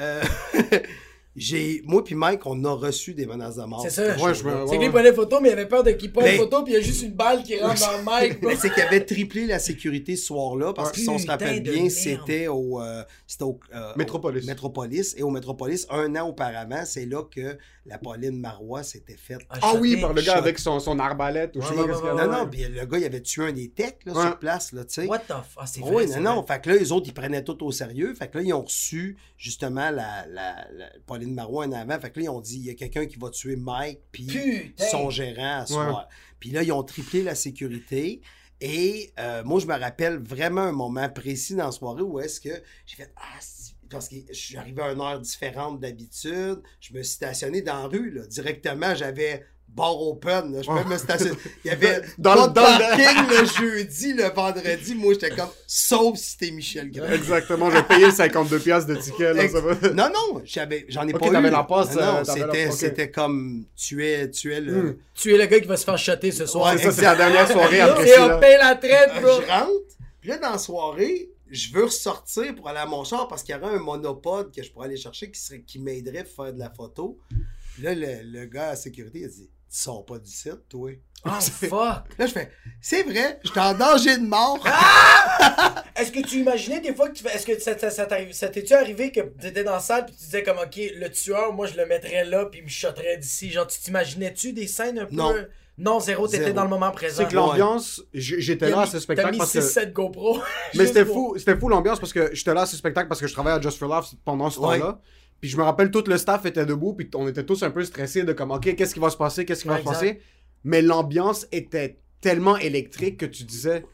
euh, [LAUGHS] j'ai, moi puis Mike, on a reçu des menaces de mort. C'est ça. Ouais, je me- C'est ouais, que lui ouais. il prenait photo, mais il avait peur de qu'il prenne Mais- photo, puis il y a juste une balle qui rentre dans le [LAUGHS] mic. Mais c'est qu'il avait triplé la sécurité ce soir-là, parce que si on se rappelle bien, merde. c'était au, euh, c'était au euh, Métropolis. au Métropolis. Et au Métropolis, un an auparavant, c'est là que la Pauline Marois s'était faite. Ah oui, shoté. par le gars Shot. avec son, son arbalète ou je sais pas qu'il non, non, puis le gars, il avait tué un des techs là, Ouais. sur place, là, tu sais. What the fuck? Ah, c'est vrai. Oui, non, non. Fait que là, les autres, ils prenaient tout au sérieux. Fait que là, ils ont reçu, justement, la, la, la- Pauline Marois en avant. Fait que là, ils ont dit, il y a quelqu'un qui va tuer Mike, puis son gérant à soir. Puis là, ils ont triplé la sécurité. Et euh, moi, je me rappelle vraiment un moment précis dans la soirée où est-ce que j'ai fait Ah, parce que je suis arrivé à une heure différente d'habitude. Je me suis stationné dans la rue, là. Directement, j'avais bar open. là. Je me stationner. Il y avait [LAUGHS] Dans pas de dans parking le jeudi, le vendredi. Moi, j'étais comme sauf si c'était Michel Grand. Exactement, j'ai payé 52 piastres de ticket, là, ça va. Non, non, j'avais, j'en ai pas eu. t'avais là. la passe, Non, non, euh, c'était, c'était comme tu es, tu es le. Hmm. Tu es le gars qui va se faire shotter ce soir. Ouais, C'est ça, c'est la dernière soirée après Et ça. on là. paye la traite, bro. je rentre, puis là, dans la soirée, je veux ressortir pour aller à mon char parce qu'il y aurait un monopode que je pourrais aller chercher qui, serait, qui m'aiderait à faire de la photo. Puis là, le, le gars à la sécurité, il a dit Tu sors pas du site, toi. Oh, [LAUGHS] fuck. Là, je fais C'est vrai, j'étais en danger de mort. [LAUGHS] Est-ce que tu imaginais des fois que tu fais. Est-ce que ça, ça, ça ça t'est-tu arrivé que t'étais dans la salle puis tu disais comme ok, le tueur, moi je le mettrais là puis il me shotterait d'ici? Genre, tu t'imaginais-tu des scènes un peu? Non. Non, zéro, t'étais Zéro. dans le moment présent. C'est que l'ambiance, j'étais là à ce spectacle T'as mis parce que. 6-7 GoPro. [LAUGHS] Mais c'était fou, c'était fou l'ambiance parce que j'étais là à ce spectacle parce que je travaillais à Just for Laughs pendant ce Ouais. temps-là. Puis je me rappelle, tout le staff était debout, puis on était tous un peu stressés de comme, OK, qu'est-ce qui va se passer, qu'est-ce qui va se passer? Mais l'ambiance était tellement électrique que tu disais,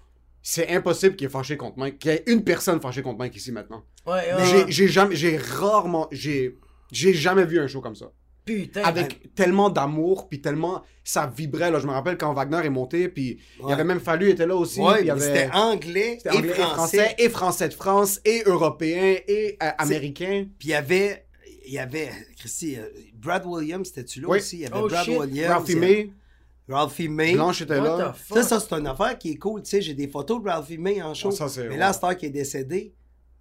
c'est impossible qu'il y ait fâché contre Mike, qu'il y ait une personne fâchée contre Mike ici maintenant. Ouais, ouais, J'ai- jamais, j'ai rarement, j'ai, j'ai jamais vu un show comme ça. Putain. Avec tellement d'amour, puis tellement, ça vibrait, là. Je me rappelle quand Wagner est monté, puis il y Ouais. avait même Fallu était là aussi. Ouais, il y avait... c'était anglais, et, français. et français de France, et européen, et euh, américain. Puis il y avait, il y avait, Christy, euh, Brad Williams, c'était-tu là Oui. aussi? Il y avait Oh, Brad shit. Williams. Ralphie May, Ralphie May. Blanche était What là. Ça, ça c'est une affaire qui est cool. Tu sais, j'ai des photos de Ralphie May en show. Ah, mais là, ouais. Star qui est décédé,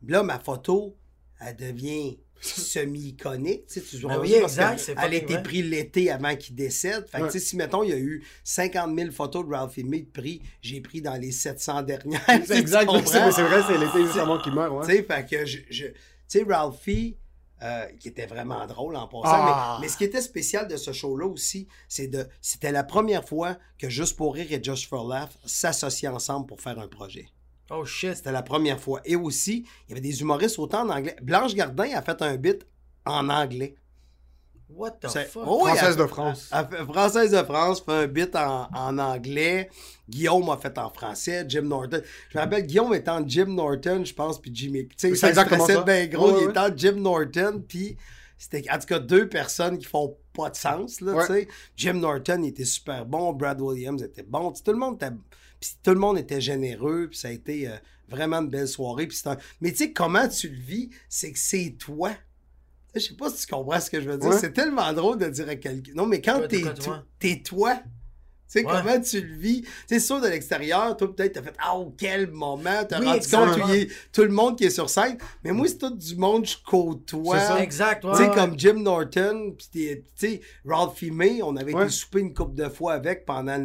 là, ma photo, elle devient [LAUGHS] semi-iconique. Tu sais, tu Ben vois, parce exact, que c'est Elle a été prise l'été avant qu'il décède. Fait que, Ouais. tu sais, si, mettons, il y a eu 50 000 photos de Ralphie May de prix, j'ai pris dans les 700 dernières. C'est [LAUGHS] exact, c'est vrai, c'est l'été juste [LAUGHS] avant qu'il meure. Tu Ouais. sais, fait que je. je- tu sais, Ralphie, euh, qui était vraiment drôle en passant, Ah. mais, mais ce qui était spécial de ce show-là aussi, c'est de. C'était la première fois que Juste pour rire et Just for Laugh s'associaient ensemble pour faire un projet. Oh shit. C'était la première fois. Et aussi, il y avait des humoristes autant en anglais. Blanche Gardin a fait un bit en anglais. What the fuck? Oh, Française elle- de France. elle fait- Française de France fait un bit en, en anglais. Guillaume a fait en français. Jim Norton. Je me rappelle, Guillaume étant Jim Norton, je pense, puis Jimmy. Tu sais, C'est ça exactement ça. bien gros. Ouais, il ouais. était en Jim Norton, puis c'était en tout cas deux personnes qui font pas de sens, là, Ouais. tu sais. Jim Norton, il était super bon. Brad Williams était bon. Tout le monde était... puis tout le monde était généreux, puis ça a été euh, vraiment une belle soirée. Puis c'est un- Mais tu sais, comment tu le vis, c'est que c'est toi. Tu Je sais pas si tu comprends ce que je veux dire. Ouais. C'est tellement drôle de dire à quelqu'un. Non, mais quand t'es toi, to- toi? t'es toi, tu Tu sais, Ouais. comment tu le vis? C'est sûr, de l'extérieur, toi, peut-être, t'as fait, ah, oh, quel moment, t'as Oui, rendu exactement. compte y a tout le monde qui est sur scène. Mais moi, c'est tout du monde, je côtoie. C'est ça. Exact, ouais. Tu sais, ouais. comme Jim Norton, pis t'es- tu sais, Ralph May, on avait Ouais. été souper une couple de fois avec pendant le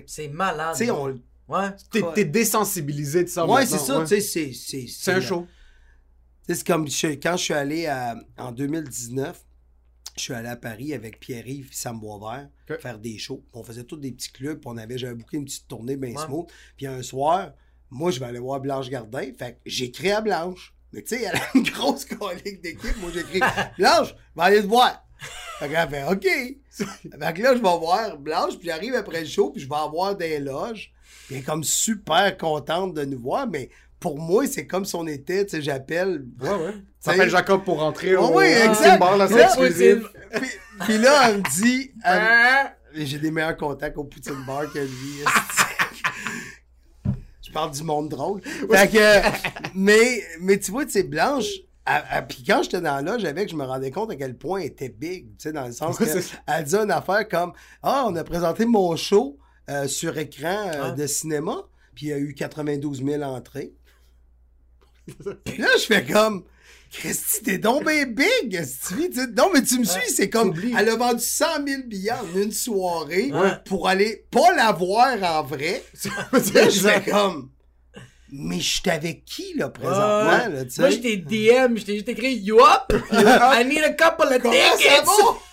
que, C'est malade. Tu sais, on. Ouais. T'es t'es désensibilisé de ça. Ouais, maintenant, c'est ça, ouais. tu sais, c'est. C'est C'est un show. C'est comme je- quand je suis allé à- en 2019, je suis allé à Paris avec Pierre-Yves et Sam Boisvert faire des shows. On faisait tous des petits clubs, on avait, j'avais booké une petite tournée bien Ouais. smooth. Puis un soir, moi, je vais aller voir Blanche Gardin. Fait que j'écris à Blanche. Mais tu sais, elle a une [LAUGHS] grosse colique d'équipe. Moi, j'écris Blanche, je vais aller te voir. Fait qu'elle fait OK. Fait que là, je vais voir Blanche, puis j'arrive après le show, puis je vais avoir des loges. Puis elle est comme super contente de nous voir, mais pour moi, c'est comme si on était, tu sais, j'appelle. Ouais, ouais. [LAUGHS] S'appelle Jacob pour rentrer Ouais, au ouais, exact. Bar, là, c'est exclusif. Puis, puis là, elle me dit. elle- J'ai des meilleurs contacts au Poutine Bar que lui. [LAUGHS] Je parle du monde drôle. Fait que, mais, mais tu vois, tu sais, Blanche. Puis quand j'étais dans là, j'avais que je me rendais compte à quel point elle était big, tu sais, dans le sens Ouais, que c'est ça. elle disait une affaire comme Ah, on a présenté mon show euh, sur écran euh, Ah. de cinéma, puis il y a eu 92 000 entrées. Puis là, je fais comme Christy, t'es donc bien big, sais. Non, mais tu me suis, c'est comme. Elle a vendu 100 000 billets en une soirée Ouais. pour aller pas la voir en vrai. [LAUGHS] Là, je fais comme. Mais je suis avec qui, là, présentement, Ouais. là, tu sais? Moi, je t'ai DM, je t'ai juste écrit You up? I need a couple of Comment tickets!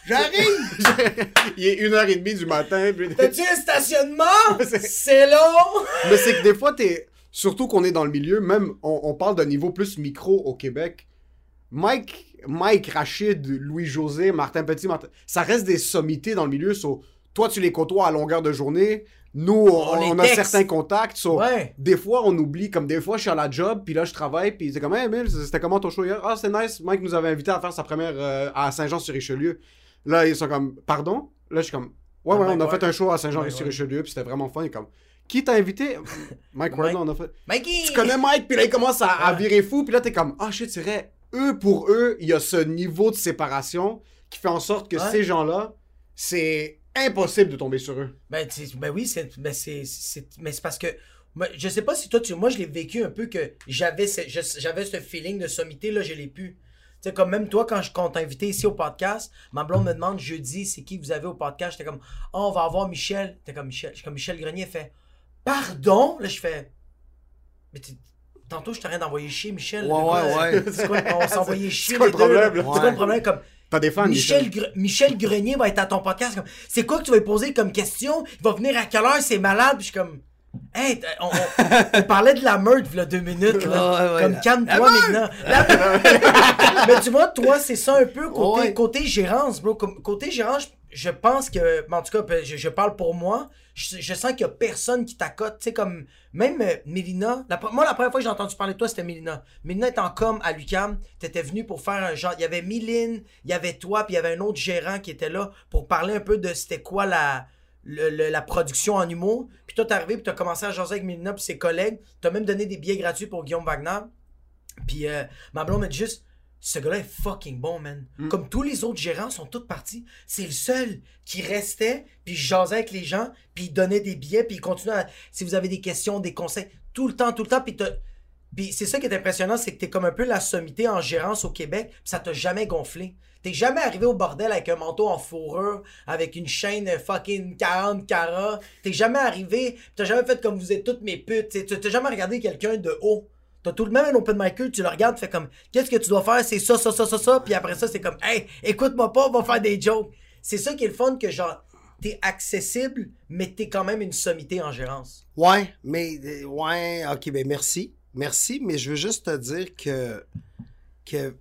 J'arrive! [LAUGHS] Il est une heure et demie du matin. puis- T'as-tu un stationnement? [LAUGHS] C'est- C'est long! Mais c'est que des fois, t'es. Surtout qu'on est dans le milieu, même on, on parle d'un niveau plus micro au Québec. Mike, Mike, Rachid, Louis-José, Martin Petit, Martin- ça reste des sommités dans le milieu. so, toi, tu les côtoies à longueur de journée. Nous, on, On les on a certains contacts. so, Ouais. Des fois, on oublie, comme des fois, je suis à la job, puis là, je travaille, puis c'est comme, hey, Emile, c'était comment ton show hier? Ah, c'est nice. Mike nous avait invité à faire sa première euh, à Saint-Jean-sur-Richelieu. Là, ils sont comme, pardon? Là, je suis comme, ouais, Ah, ouais, Mike on a fait un show à Saint-Jean-sur-Richelieu, puis c'était vraiment fun. Est comme, qui t'a invité? [LAUGHS] Mike Ward, on a fait. Mikey! Tu connais Mike, puis là, il commence à, virer fou, puis là, t'es comme, ah, shit, c'est vrai. Eux, pour eux, il y a ce niveau de séparation qui fait en sorte que Ouais. ces gens-là, c'est impossible de tomber sur eux. Ben, ben oui, c'est, ben parce que je sais pas si toi, tu, moi, je l'ai vécu un peu que j'avais ce, j'avais ce feeling de sommité, là, je l'ai plus. Tu sais, comme même toi, quand je compte invité ici au podcast, ma blonde me demande jeudi, c'est qui vous avez au podcast? J'étais comme, oh, on va avoir Michel. T'es comme Michel. Je suis comme Michel Grenier, fait, pardon? Là, je fais, mais tantôt, je t'ai rien d'envoyer chier, Michel. Ouais, ouais, ouais. C'est quoi, on s'envoyait chier. C'est quoi le problème? C'est quoi le problème? Comme, T'as des fans, Michel, Gre- Michel Grenier va être à ton podcast. C'est quoi que tu vas lui poser comme question? Il va venir à quelle heure? C'est malade? Puis je suis comme. Hey, on, on- on parlait de la meurtre, là, deux minutes. Là. Ouais, comme calme-toi maintenant. La- [LAUGHS] Mais tu vois, toi, c'est ça un peu côté, Ouais. côté gérance, bro. Comme, côté gérance, je pense que. En tout cas, ben, je, parle pour moi. Je, sens qu'il y a personne qui t'accote. Tu sais, comme. Même euh, Mélina. moi, la première fois que j'ai entendu parler de toi, c'était Mélina. Mélina est en com à l'UCAM. T'étais venu pour faire un genre. Il y avait Méline, il y avait toi, puis il y avait un autre gérant qui était là pour parler un peu de c'était quoi la. la production en humour. Puis toi, t'es arrivé, puis t'as commencé à jaser avec Mélina puis ses collègues. T'as même donné des billets gratuits pour Guillaume Wagner. Puis euh, ma m'a dit juste, ce gars-là est fucking bon, man. Comme tous les autres gérants sont tous partis. C'est le seul qui restait, puis je jasais avec les gens, puis il donnait des billets, puis il continuait à... Si vous avez des questions, des conseils, tout le temps, tout le temps, puis t'as- Puis c'est ça qui est impressionnant, c'est que t'es comme un peu la sommité en gérance au Québec, puis ça t'a jamais gonflé. T'es jamais arrivé au bordel avec un manteau en fourrure, avec une chaîne fucking 40 carats. T'es jamais arrivé, t'as jamais fait comme vous êtes toutes mes putes. t'as jamais regardé quelqu'un de haut. T'as tout le même un open micer, tu le regardes, tu fais comme, qu'est-ce que tu dois faire? C'est ça, ça, ça, ça, ça. Puis après ça, c'est comme, hey, écoute-moi pas, on va faire des jokes. C'est ça qui est le fun, que genre, t'es accessible, mais t'es quand même une sommité en gérance. Ouais, mais ouais, ok, ben merci. Merci, mais je veux juste te dire que que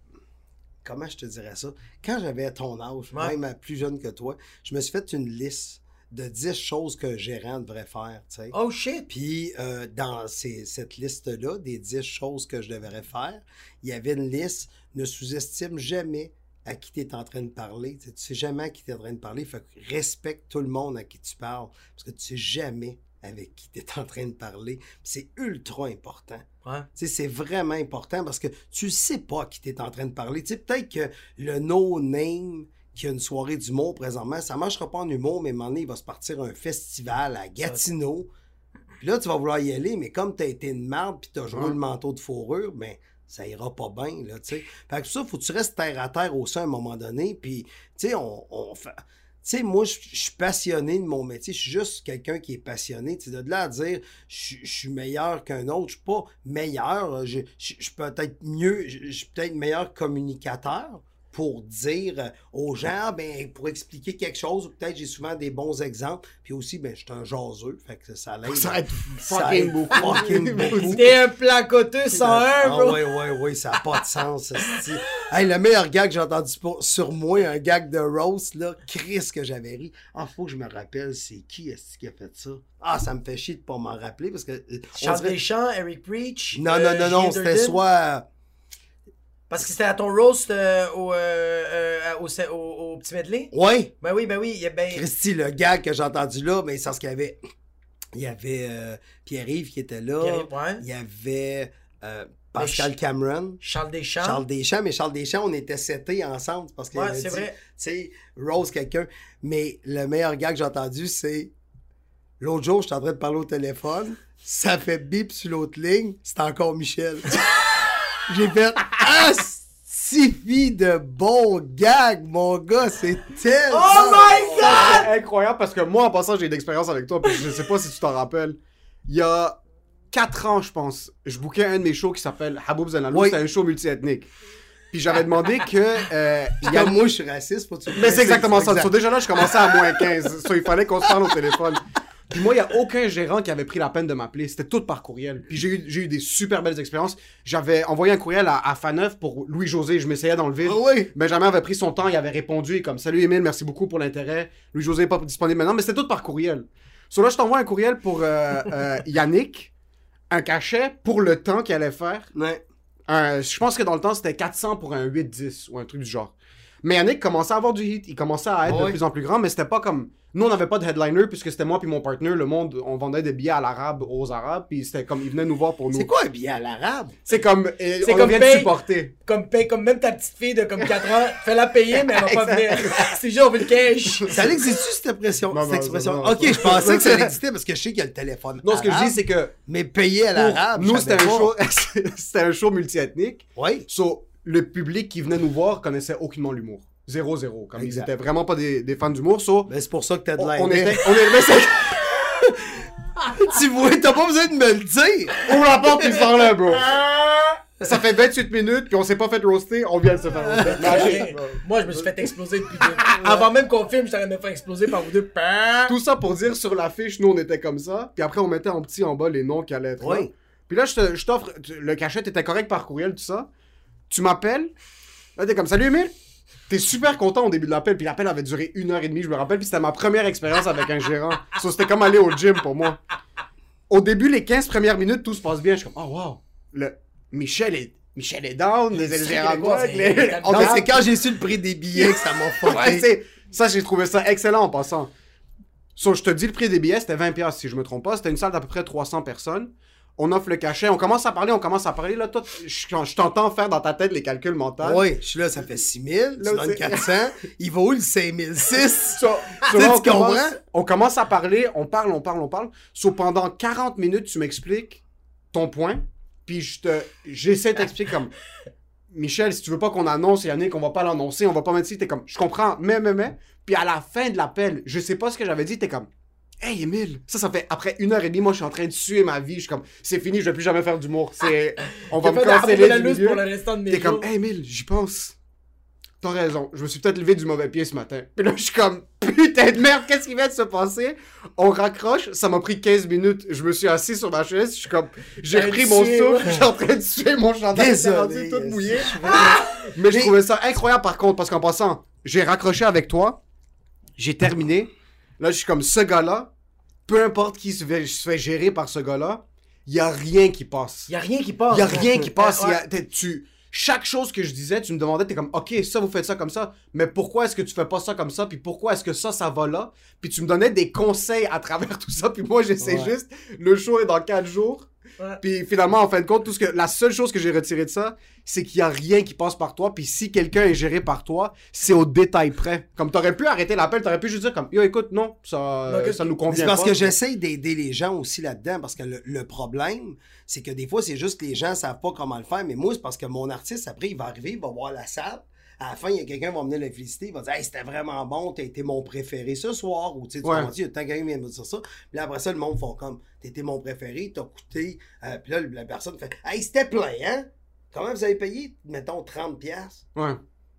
comment je te dirais ça? Quand j'avais ton âge, Ouais. même plus jeune que toi, je me suis fait une liste de 10 choses qu'un gérant devrait faire. Oh shit! Puis euh, dans ces- cette liste-là, des 10 choses que je devrais faire, il y avait une liste ne sous-estime jamais à qui tu es en train de parler. Tu sais, tu sais jamais à qui tu es en train de parler. Fait que respecte tout le monde à qui tu parles. Parce que tu sais jamais avec qui tu es en train de parler. C'est ultra important. Ouais. C'est vraiment important parce que tu sais pas à qui tu es en train de parler. Peut-être que le no-name qui a une soirée d'humour présentement, ça marchera pas en humour, mais à un moment donné, il va se partir un festival à Gatineau. Puis là, tu vas vouloir y aller, mais comme tu as été une marde puis tu as joué Ouais. le manteau de fourrure, ben ça ira pas bien, là, tu sais. Fait que ça, faut que tu restes terre à terre aussi à un moment donné, puis, tu sais, on, on fait... Tu sais, moi, je suis passionné de mon métier. Je suis juste quelqu'un qui est passionné. Tu de là à dire je suis meilleur qu'un autre, je suis pas meilleur. Je suis peut-être mieux, je je suis peut-être meilleur communicateur pour dire euh, aux gens, ben, pour expliquer quelque chose. ou Peut-être j'ai souvent des bons exemples. Puis aussi, ben, je suis un jaseux. Fait que ça l'aide. Ça aide Ça fucking aide beaucoup. fucking [LAUGHS] beaucoup. T'es un placoteux 101, Ah bro. oui, oui, oui, ça n'a pas de sens. hey, le meilleur gag que j'ai entendu pour- sur moi, un gag de roast, là, Chris que j'avais ri. Ah, faut que je me rappelle, c'est qui est-ce qui a fait ça? Ah, ça me fait chier de pas m'en rappeler parce que. euh, Charles dirait- Deschamps, Eric Preach. Non, euh, non, non, non, Julien c'était soit. Parce que c'était à ton roast euh, au, euh, euh, au, au- au petit medley? Ouais, Ben oui, ben oui. ben... Christy, le gag que j'ai entendu là, mais c'est parce qu'il y avait. Il y avait euh, Pierre-Yves qui était là. Ouais. Il y avait euh, Pascal Cameron. Charles Deschamps. Charles Deschamps, mais Charles Deschamps, on était setés ensemble parce qu'il Ouais, c'est vrai. Tu sais, Rose quelqu'un. Mais le meilleur gars que j'ai entendu, c'est l'autre jour, j'étais en train de parler au téléphone, ça fait bip sur l'autre ligne, c'est encore Michel. [LAUGHS] j'ai fait Ah, si de bons gags, mon gars, c'est tellement. Oh my god! C'est incroyable parce que moi, en passant, j'ai une expérience avec toi, puis je sais pas si tu t'en rappelles. Il y a 4 ans, je pense, je bookais un de mes shows qui s'appelle Haboub Zanalou. Oui. C'était un show multiethnique. Puis j'avais demandé que. euh, [LAUGHS] y a- comme moi, je suis raciste, que tu Mais c'est exactement ça. exact. So, déjà là, je commençais à moins 15. So, il fallait qu'on se parle au téléphone. Puis moi, il n'y a aucun gérant qui avait pris la peine de m'appeler. C'était tout par courriel. Puis j'ai eu, j'ai eu des super belles expériences. J'avais envoyé un courriel à, à Faneuf pour Louis-José. Je m'essayais dans le vide. Ah oui! Benjamin avait pris son temps, il avait répondu, comme Salut Émile, merci beaucoup pour l'intérêt. Louis-José n'est pas disponible maintenant, mais c'était tout par courriel. So là, je t'envoie un courriel pour euh, euh, Yannick, un cachet pour le temps qu'il allait faire. Ouais. Un- je pense que dans le temps, c'était 400 pour un 8-10 ou un truc du genre. Mais Yannick commençait à avoir du hit, il commençait à être de plus en plus grand, mais c'était pas comme. Nous, on n'avait pas de headliner puisque c'était moi puis mon partner, le monde, on vendait des billets à l'arabe aux arabes, puis c'était comme, ils venaient nous voir pour nous. C'est quoi un billet à l'arabe? C'est comme. euh, C'est on comme vient de paye. supporter. Comme, paye- comme même ta petite fille de comme 4 ans, [LAUGHS] fais-la payer, mais elle va pas venir. C'est juste, on veut le cash. Ça existe-tu cette expression? Non, cette expression? non, non, ok, je pensais que ça existait parce que je sais qu'il y a le téléphone. Non, ce que je dis, c'est que Mais payé à l'arabe. nous, c'était un show, pas. [LAUGHS] c'était un show multiethnique. Oui. So, le public qui venait nous voir connaissait aucunement l'humour. Zéro, zéro. Comme Exact. ils étaient vraiment pas des, des fans d'humour. So, Mais c'est pour ça que t'as de on, l'air. on était, on est, mais c'est- tu vois, t'as pas besoin de me le dire. ouvre la porte puis sors là, bro. Ça fait 28 minutes puis on s'est pas fait roaster, on vient de se faire roaster. [LAUGHS] Moi, je me suis fait exploser depuis deux. Avant même qu'on filme, j'étais en train de me faire exploser par vous deux. Pah! Tout ça pour dire sur l'affiche, nous on était comme ça. Puis après, on mettait en petit en bas les noms qui allaient être là. Oui. Puis là, je t'offre, le cachet était correct par courriel, tout ça. Tu m'appelles? Là, t'es comme, salut Emile. T'es super content au début de l'appel. Puis l'appel avait duré une heure et demie, je me rappelle. Puis c'était ma première expérience avec un gérant. [LAUGHS] So, c'était comme aller au gym pour moi. Au début, les 15 premières minutes, tout se passe bien. Je suis comme, oh wow. Le... Michel est. Michel est down, les C'est [LAUGHS] gérants c'est- quand j'ai su le prix des billets que ça m'a [LAUGHS] Ouais, c'est- ça, j'ai trouvé ça excellent en passant. So, je te dis, le prix des billets, c'était 20$ piastres, si je me trompe pas. C'était une salle d'à peu près 300 personnes. On offre le cachet. On commence à parler, on commence à parler. Là, toi, je, je t'entends faire dans ta tête les calculs mentaux. Oui, je suis là, ça fait 6 000, tu Là, donnes c'est- 400. Il va où le 5 006? So- so Tu là, tu comprends? commence, on commence à parler, on parle, on parle, on parle. So, pendant 40 minutes, tu m'expliques ton point. Puis je te, j'essaie de t'expliquer comme, Michel, si tu veux pas qu'on annonce, Yannick, on va pas l'annoncer, on va pas mettre ici. T'es comme, je comprends, mais, mais, mais. Puis à la fin de l'appel, je sais pas ce que j'avais dit, t'es comme, Hey Emile, ça, ça fait après une heure et demie, moi je suis en train de suer ma vie. Je suis comme, c'est fini, je vais plus jamais faire d'humour. C'est, on va me de la pour le restant de mes T'es jours. comme, hey Emile, j'y pense. T'as raison, je me suis peut-être levé du mauvais pied ce matin. Puis là, je suis comme, [LAUGHS] putain de merde, qu'est-ce qui vient de se passer? On raccroche, ça m'a pris 15 minutes. Je me suis assis sur ma chaise, je suis comme, j'ai repris mon souffle, je suis en train de suer mon chandail, c'est rendu Désolé. tout mouillé. je- Mais je Mais- trouvais ça incroyable par contre, parce qu'en passant, j'ai raccroché avec toi, j'ai terminé. Là, je suis comme ce gars-là, peu importe qui se fait, se fait gérer par ce gars-là, il y a rien qui passe. Y a rien qui passe. Il y a rien qui passe. Il y a- tu, chaque chose que je disais, tu me demandais, t'es comme, ok, ça, vous faites ça comme ça, mais pourquoi est-ce que tu fais pas ça comme ça, puis pourquoi est-ce que ça, ça va là, puis tu me donnais des conseils à travers [LAUGHS] tout ça, puis moi, j'essaie Ouais. juste, le show est dans 4 jours, Ouais. Puis finalement, en fin de compte, tout ce que, la seule chose que j'ai retiré de ça, c'est qu'il y a rien qui passe par toi. Puis si quelqu'un est géré par toi, c'est au détail près. Comme t'aurais pu arrêter l'appel, t'aurais pu juste dire comme, yo, écoute, non, ça, Donc, ça nous convient C'est parce pas. que j'essaie d'aider les gens aussi là-dedans, parce que le, le problème, c'est que des fois, c'est juste que les gens savent pas comment le faire, mais moi, c'est parce que mon artiste, après, il va arriver, il va voir la salle, à la fin, il y a quelqu'un qui va venir le féliciter, il va dire « Hey, c'était vraiment bon, t'as été mon préféré ce soir », ou tu sais, tu Ouais. il y a tant quelqu'un qui vient me dire ça, puis là, après ça, le monde font comme « T'as été mon préféré, t'as coûté euh, puis là, la personne fait « Hey, c'était plein, hein? Comment vous avez payé, mettons, 30$? piastres? Ouais.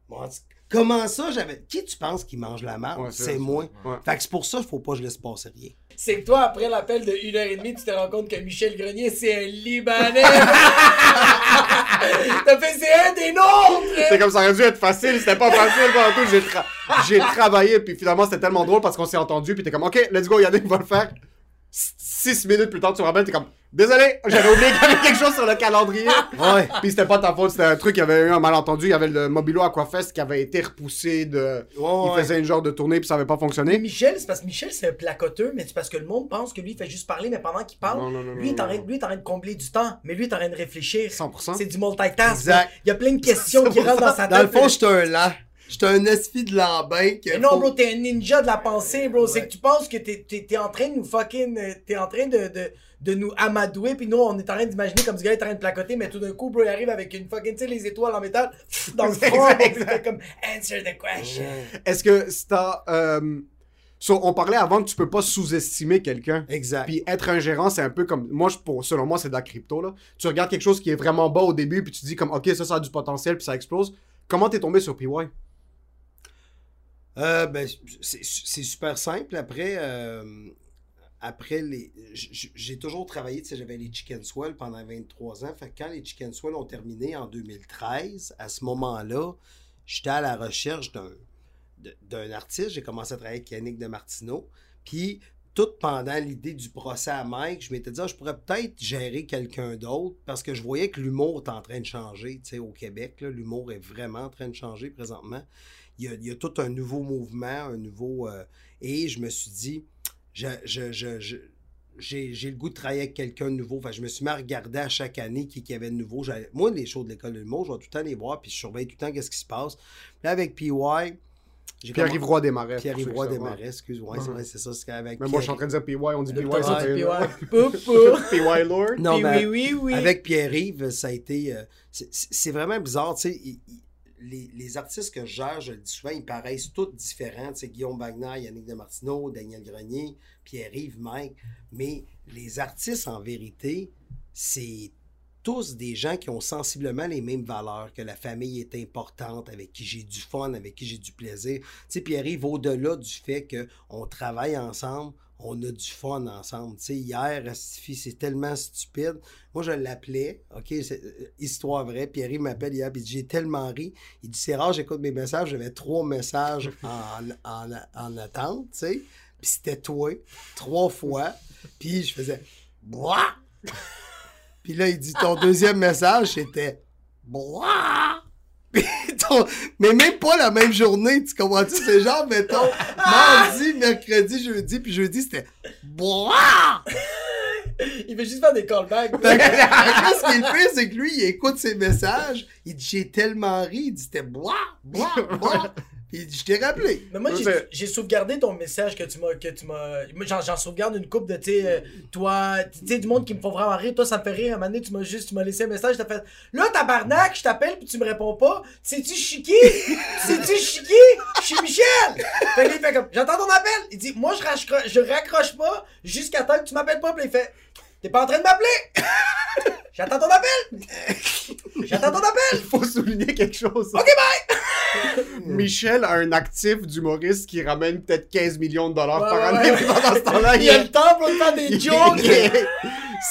Bon, Comment ça, j'avais... Qui tu penses qui mange la marde? Ouais, c'est moi. Ouais. Fait que c'est pour ça qu'il faut pas que je laisse passer rien. C'est que toi, après l'appel de 1h30, tu te rends compte que Michel Grenier, c'est un Libanais. [LAUGHS] [LAUGHS] T'as fait, c'est un des nôtres! C'est comme ça aurait dû être facile, c'était pas facile pas tout. J'ai travaillé, puis finalement c'était tellement drôle parce qu'on s'est entendu, puis t'es comme, ok, let's go, Yannick va le faire. Six minutes plus tard, tu me rappelles, t'es comme, désolé, j'avais oublié qu'il y avait quelque chose sur le calendrier. Ouais. Puis c'était pas ta faute, c'était un truc, il y avait eu un malentendu, il y avait le Mobilo Aquafest qui avait été repoussé de. Ouais, il ouais. faisait une genre de tournée, puis ça avait pas Mais fonctionné. Michel, c'est parce que Michel, c'est un placoteux, mais c'est parce que le monde pense que lui, il fait juste parler, mais pendant qu'il parle, Non, non, non, lui, il est non, en train- non. lui, il est en train de combler du temps, mais lui, il est en train de réfléchir. 100%. C'est du multitask. Exact. Il y a plein de questions qui rentrent dans sa tête. Dans le fond, j'étais un lent. J'étais un espi de lambin. que Mais non, faut- bro, t'es un ninja de la pensée, bro. C'est que tu penses que t'es, t'es, t'es en train de nous fucking. euh, T'es en train de, de, de nous amadouer, puis nous, on est en train d'imaginer comme ce gars est en train de placoter, mais tout d'un coup, bro, il arrive avec une fucking, tu sais, les étoiles en métal, [LAUGHS] dans le front, puis comme Answer the question. Est-ce que c'est euh, so, on parlait avant que tu peux pas sous-estimer quelqu'un. Exact. Puis être un gérant, c'est un peu comme. Moi, pour, selon moi, c'est de la crypto. Là. Tu regardes quelque chose qui est vraiment bas au début, puis tu dis comme, OK, ça, ça a du potentiel, puis ça explose. Comment t'es tombé sur PY Euh, ben, c'est super simple. Après, euh, après les. J'ai toujours travaillé, tu sais, j'avais les Chicken Swell pendant 23 ans. Fait que quand les Chicken Swell ont terminé en 2013, à ce moment-là, j'étais à la recherche d'un artiste. J'ai commencé à travailler avec Yannick de Martineau. Puis, tout pendant l'idée du procès à Mike, je m'étais dit, ah, je pourrais peut-être gérer quelqu'un d'autre parce que je voyais que l'humour est en train de changer, tu sais, au Québec. L'humour est vraiment en train de changer présentement. Il y a, il y a tout un nouveau mouvement, un nouveau... euh, et je me suis dit, je, je- je- je- j'ai j'ai le goût de travailler avec quelqu'un de nouveau. Enfin, je me suis mis à regarder à chaque année qui, qui avait de nouveau. Moi, les shows de l'école de l'humour, je vais tout le temps les voir, puis je surveille tout le temps qu'est-ce qui se passe. Là, avec PY, Pierre-Yves Roy Desmarais. Pierre-Yves Roy Desmarais, excuse-moi, c'est vrai, c'est ça. C'est avec Mais moi, je suis en Pierre- train de dire PY, on dit PY, ça fait. PY [LAUGHS] Lord? Non, mais oui, oui, oui. avec Pierre-Yves, ça a été. euh, c'est vraiment bizarre, tu sais. Les, les artistes que je gère, je le dis souvent, ils paraissent tous différents. Sais, Guillaume Wagner, Yannick Demartino, Daniel Grenier, Pierre-Yves, Mike. Mais les artistes, en vérité, c'est tous des gens qui ont sensiblement les mêmes valeurs, que la famille est importante, avec qui j'ai du fun, avec qui j'ai du plaisir. Tu Pierre-Yves, au-delà du fait qu'on travaille ensemble, on a du fun ensemble. Tu sais, hier, c'est tellement stupide. Moi, je l'appelais, OK, euh, histoire vraie. Pierre-Yves m'appelle hier, puis J'ai tellement ri. Il dit C'est rare, j'écoute mes messages. J'avais trois messages [LAUGHS] en, en, en attente, tu sais. Puis c'était toi, trois fois. Puis je faisais Bois! [LAUGHS] Puis là, il dit Ton deuxième message, c'était Bois! Mais même pas la même journée, tu comprends-tu? C'est genre, mettons, mardi, mercredi, jeudi, puis jeudi, c'était Bois! Il veut juste faire des callbacks. [LAUGHS] Fait ce qui est le pire, c'est que lui, il écoute ses messages, il dit J'ai tellement ri, il dit C'était bois, bois, bois. Puis il dit Je t'ai rappelé. Mais moi, j'ai- sauvegardé ton message que tu m'as. que tu m'as. J'en, j'en sauvegarde une coupe de, tu sais, euh, toi, tu sais, du monde qui me font vraiment rire. Toi, ça me fait rire. À un moment donné, tu m'as juste, tu m'as laissé un message, t'as fait, là, tabarnak, je t'appelle, puis tu me réponds pas. Sais-tu, je suis qui? Sais-tu, je suis qui? Je suis Michel! Fait que là, il fait comme, j'entends ton appel. Il dit, moi, je, raccroche, je raccroche pas jusqu'à temps que tu m'appelles pas. Puis il fait, t'es pas en train de m'appeler? [LAUGHS] J'attends ton appel! [LAUGHS] J'attends ton appel! Il faut souligner quelque chose. Ok, bye! [LAUGHS] Michel a un actif d'humoriste qui ramène peut-être 15 millions de dollars Ouais, par année. ouais. Pendant ce temps-là, Il y a le temps pour faire des il- jokes! il-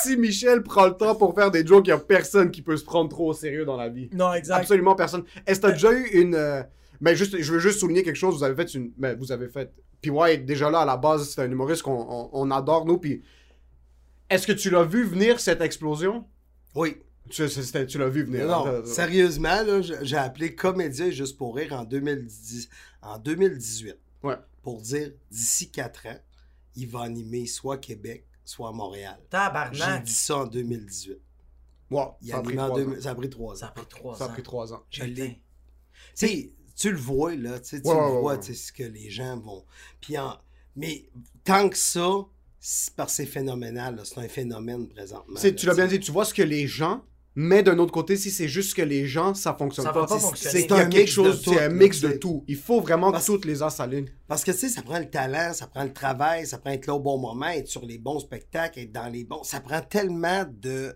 si Michel prend le temps pour faire des jokes, il n'y a personne qui peut se prendre trop au sérieux dans la vie. Non, exact. Absolument personne. Est-ce que tu as déjà eu une. euh, Mais juste, je veux juste souligner quelque chose. Vous avez fait une. Mais vous avez fait. Puis ouais, déjà là, à la base, c'est un humoriste qu'on on, on adore, nous. Puis. Est-ce que tu l'as vu venir, cette explosion? Oui. Tu, l'as vu venir. Non, sérieusement, j'ai appelé Comédia et Juste pour rire en, 2010, en 2018 Ouais. pour dire d'ici 4 ans, il va animer soit Québec, soit à Montréal. J'ai Tabarnak. dit ça en 2018. Wow, Il ça a pris en trois ans. 2000 ça a pris trois Ça ans. a pris trois Ça a ans. pris trois ans. Je l'ai. Putain. Tu le vois, là, tu sais, tu Ouais, le ouais, vois, ouais. tu sais, ce que les gens vont. Puis en- Mais tant que ça, que c'est phénoménal, c'est un phénomène présentement. Là, tu l'as bien dit, tu vois ce que les gens, mais d'un autre côté, si c'est juste que les gens, ça fonctionne Ça pas. va pas C'est- un quelque mix de chose, tout, c'est un là, mix de tu sais. tout. Il faut vraiment Parce- que toutes les as s'alignent. Parce que, tu sais, ça prend le talent, ça prend le travail, ça prend être là au bon moment, être sur les bons spectacles, être dans les bons. Ça prend tellement de.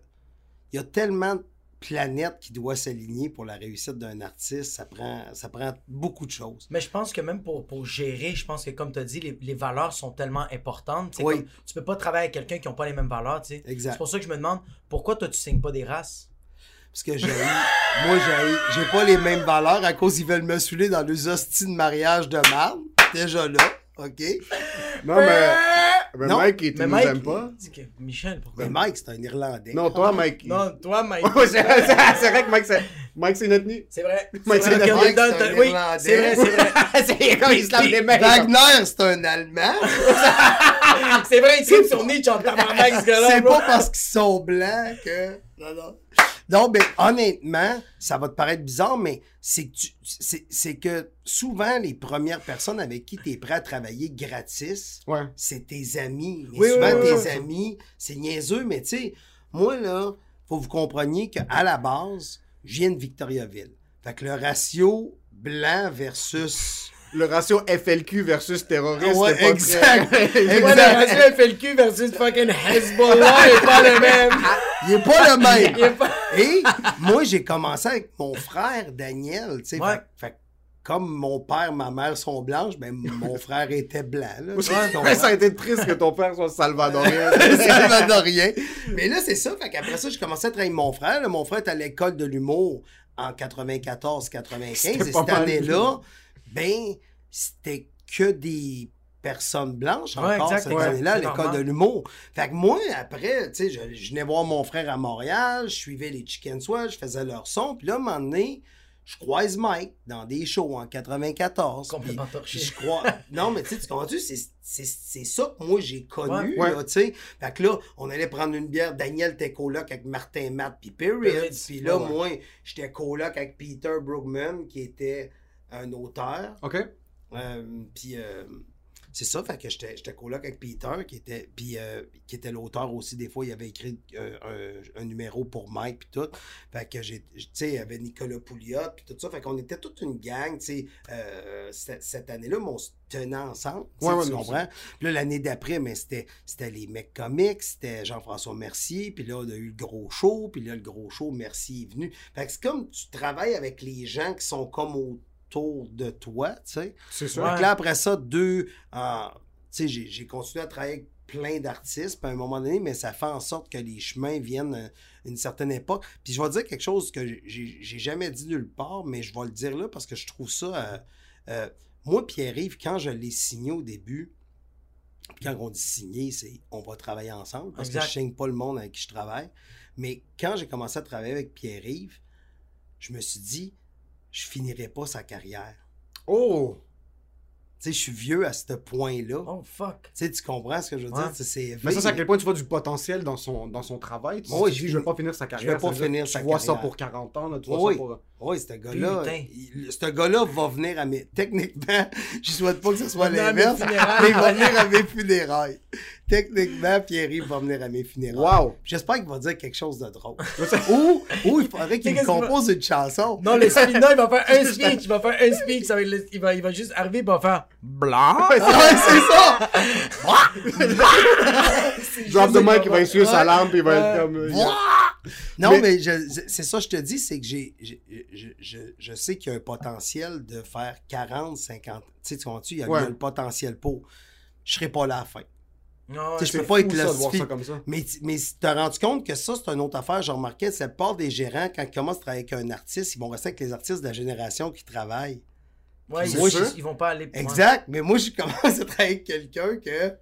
Il y a tellement de planètes qui doivent s'aligner pour la réussite d'un artiste. Ça prend, ça prend beaucoup de choses. Mais je pense que même pour, pour gérer, je pense que comme tu as dit, les, les valeurs sont tellement importantes. Oui. tu peux pas travailler avec quelqu'un qui n'a pas les mêmes valeurs. tu sais. Exact. C'est pour ça que je me demande pourquoi toi tu signes pas des races? Parce que j'ai [LAUGHS] moi, j'ai j'ai pas les mêmes valeurs à cause ils veulent me saouler dans les hosties de mariage de marde. Déjà là, OK? Non, mais, mais Non, Mike, il te Mais nous Mike, aime pas. il dit que- Michel, pourquoi? Mais Mike, c'est un Irlandais. Non, toi, Mike. il- Non, toi, Mike. [LAUGHS] C'est c'est- c'est vrai que Mike, c'est Mike, c'est notre nid. C'est vrai. Mike, C'est que Mike, c'est un Oui, Irlandais. c'est vrai, c'est vrai. [LAUGHS] c'est comme il se lave les mains. Wagner, c'est un Allemand. [LAUGHS] C'est vrai, il tripe sur Nietzsche en tabarnak, ce gars-là. C'est bro. pas parce qu'ils sont blancs que. Non, non. Non, mais honnêtement, ça va te paraître bizarre, mais c'est que, tu- c'est, c'est que souvent, les premières personnes avec qui tu es prêt à travailler gratis, Ouais. c'est tes amis. Mais Oui, souvent, oui, oui, tes amis, c'est niaiseux, mais tu sais, moi, là, faut que vous compreniez qu'à la base, je viens de Victoriaville. Fait que le ratio blanc versus. Le ratio FLQ versus terroriste, Ouais, pas exact. très- Ouais, le ratio FLQ versus fucking Hezbollah est pas le même. Il est pas le même. Pas- Et moi, j'ai commencé avec mon frère Daniel. tu sais, Ouais. fait- fait- comme mon père, ma mère sont blanches, ben mon frère était blanc. Là, Ouais, ça a été triste que ton père soit salvadorien. [LAUGHS] salvadorien. Mais là, c'est ça. Fait qu'après ça, j'ai commencé à travailler avec mon frère. Là, mon frère est à l'école de l'humour en 94-95. C'était Et cette année-là, ben, c'était que des personnes blanches Ouais, encore exact, cette ouais, année-là l'école de l'humour. Fait que moi, après, tu sais, je, je venais voir mon frère à Montréal, je suivais les Chicken Swell, je faisais leur son. Puis là, à un moment donné, je croise Mike dans des shows en 94. Complètement torché. je crois. [LAUGHS] Non, mais tu sais, tu comprends-tu? C'est, c'est, c'est ça que moi j'ai connu, Ouais. tu sais. Fait que là, on allait prendre une bière. Daniel était coloc avec Martin Matt puis. Perrids, Puis là, ouais, ouais. moi, j'étais coloc avec Peter Brugman, qui était un auteur. OK. Euh, puis euh, c'est ça, fait que j'étais coloc avec Peter, qui était, puis, euh, qui était l'auteur aussi. Des fois, il avait écrit euh, un, un numéro pour Mike, puis tout. Fait que j'ai, tu sais, il y avait Nicolas Pouliot, puis tout ça. Fait qu'on était toute une gang, tu sais. euh, cette, cette année-là, mais on se tenait ensemble, tu sais, Ouais, ouais, tu nous comprends? Puis là, l'année d'après, mais c'était, c'était les mecs comiques, c'était Jean-François Mercier, puis là, on a eu le gros show, puis là, le gros show, Mercier est venu. Fait que c'est comme tu travailles avec les gens qui sont comme autour de toi, tu sais. C'est ça. que là, après ça, deux, euh, tu sais, j'ai, j'ai continué à travailler avec plein d'artistes, puis à un moment donné, mais ça fait en sorte que les chemins viennent à une certaine époque. Puis je vais dire quelque chose que j'ai, j'ai jamais dit nulle part, mais je vais le dire là parce que je trouve ça. euh, euh, moi, Pierre-Yves, quand je l'ai signé au début, puis quand on dit signer, c'est on va travailler ensemble parce Exact. que je signe pas le monde avec qui je travaille. Mais quand j'ai commencé à travailler avec Pierre-Yves, je me suis dit, je finirai pas sa carrière. Oh! Tu sais, je suis vieux à ce point-là. Oh fuck. Tu sais, tu comprends ce que je veux dire? C'est Mais ça, c'est à quel point tu vois du potentiel dans son, dans son travail? Tu Ouais, te je je vais pas finir sa carrière. vais pas finir sa Tu vois ça carrière. pour 40 ans, là, tu vois Oui. ça pour... Oui, ce gars-là, ce gars-là va venir à mes. Techniquement, [LAUGHS] je souhaite pas que ce soit l'inverse, mais il va venir à mes funérailles. Techniquement, Pierre-Yves va venir à mes funérailles. Wow! J'espère qu'il va dire quelque chose de drôle. [LAUGHS] ou, ou il faudrait qu'il compose une chanson. Non, le speech, non, il va faire un [LAUGHS] speech, il va faire un speech, ça va il, va, il va juste arriver, il va faire blanc. Ouais, c'est ça! Drop the mic, il va essuyer sa lampe, il va être comme... Non, Mais- c'est ça, je te dis, c'est que j'ai, je, je, je sais qu'il y a un potentiel de faire 40, 50. Tu sais, tu comprends-tu? Il y a, Ouais. le potentiel pour. Je serai pas là à la fin. Non, sais, je peux pas être ça, de voir classifié. ça comme ça. Mais, tu- mais tu t'as rendu compte que ça, c'est une autre affaire. J'ai remarqué, c'est la part des gérants, quand ils commencent à travailler avec un artiste, ils vont rester avec les artistes de la génération qui travaillent. Ouais, ils, ils vont pas aller. ouais. Exact. Mais moi, je commence à travailler avec quelqu'un que.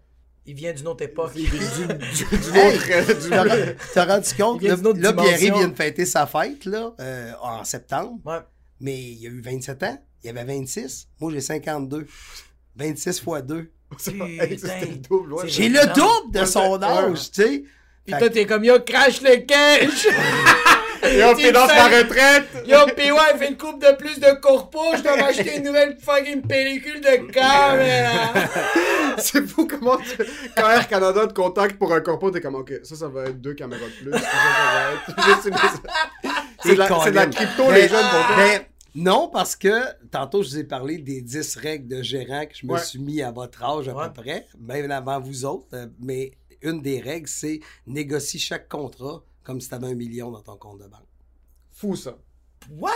Il vient d'une autre époque. Du, du, du Hey! autre... du- T'as rendu compte? Il vient Là, d'une là Pierre-Yves dimension. vient de fêter sa fête, là, euh, en septembre. Ouais. Mais il y a eu 27 ans. Il y avait 26. Moi, j'ai 52. 26 fois 2. [LAUGHS] C'est pas- [LAUGHS] Putain. hey, ça, C'était le double, ouais. C'est J'ai le double de son âge, tu sais. Pis toi, t'es comme yo, crash le cash! [LAUGHS] Yo, finance ma retraite! Yo, pis ouais, fais une coupe de plus de corpo, je dois m'acheter une nouvelle fucking pellicule de caméra! [LAUGHS] C'est fou comment tu... quand Air Canada te contacte pour un corpo, t'es comme, ok, ça, ça va être deux caméras de plus. Ça, ça va être [LAUGHS] juste une- [LAUGHS] C'est de, la- c'est de la crypto, les Mais- jeunes, pour mais non, parce que tantôt, je vous ai parlé des 10 règles de gérant que je me Ouais. suis mis à votre âge à Ouais. peu près, même avant vous autres. euh, Mais une des règles, c'est négocie chaque contrat comme si tu avais un million dans ton compte de banque. Fou, ça. What?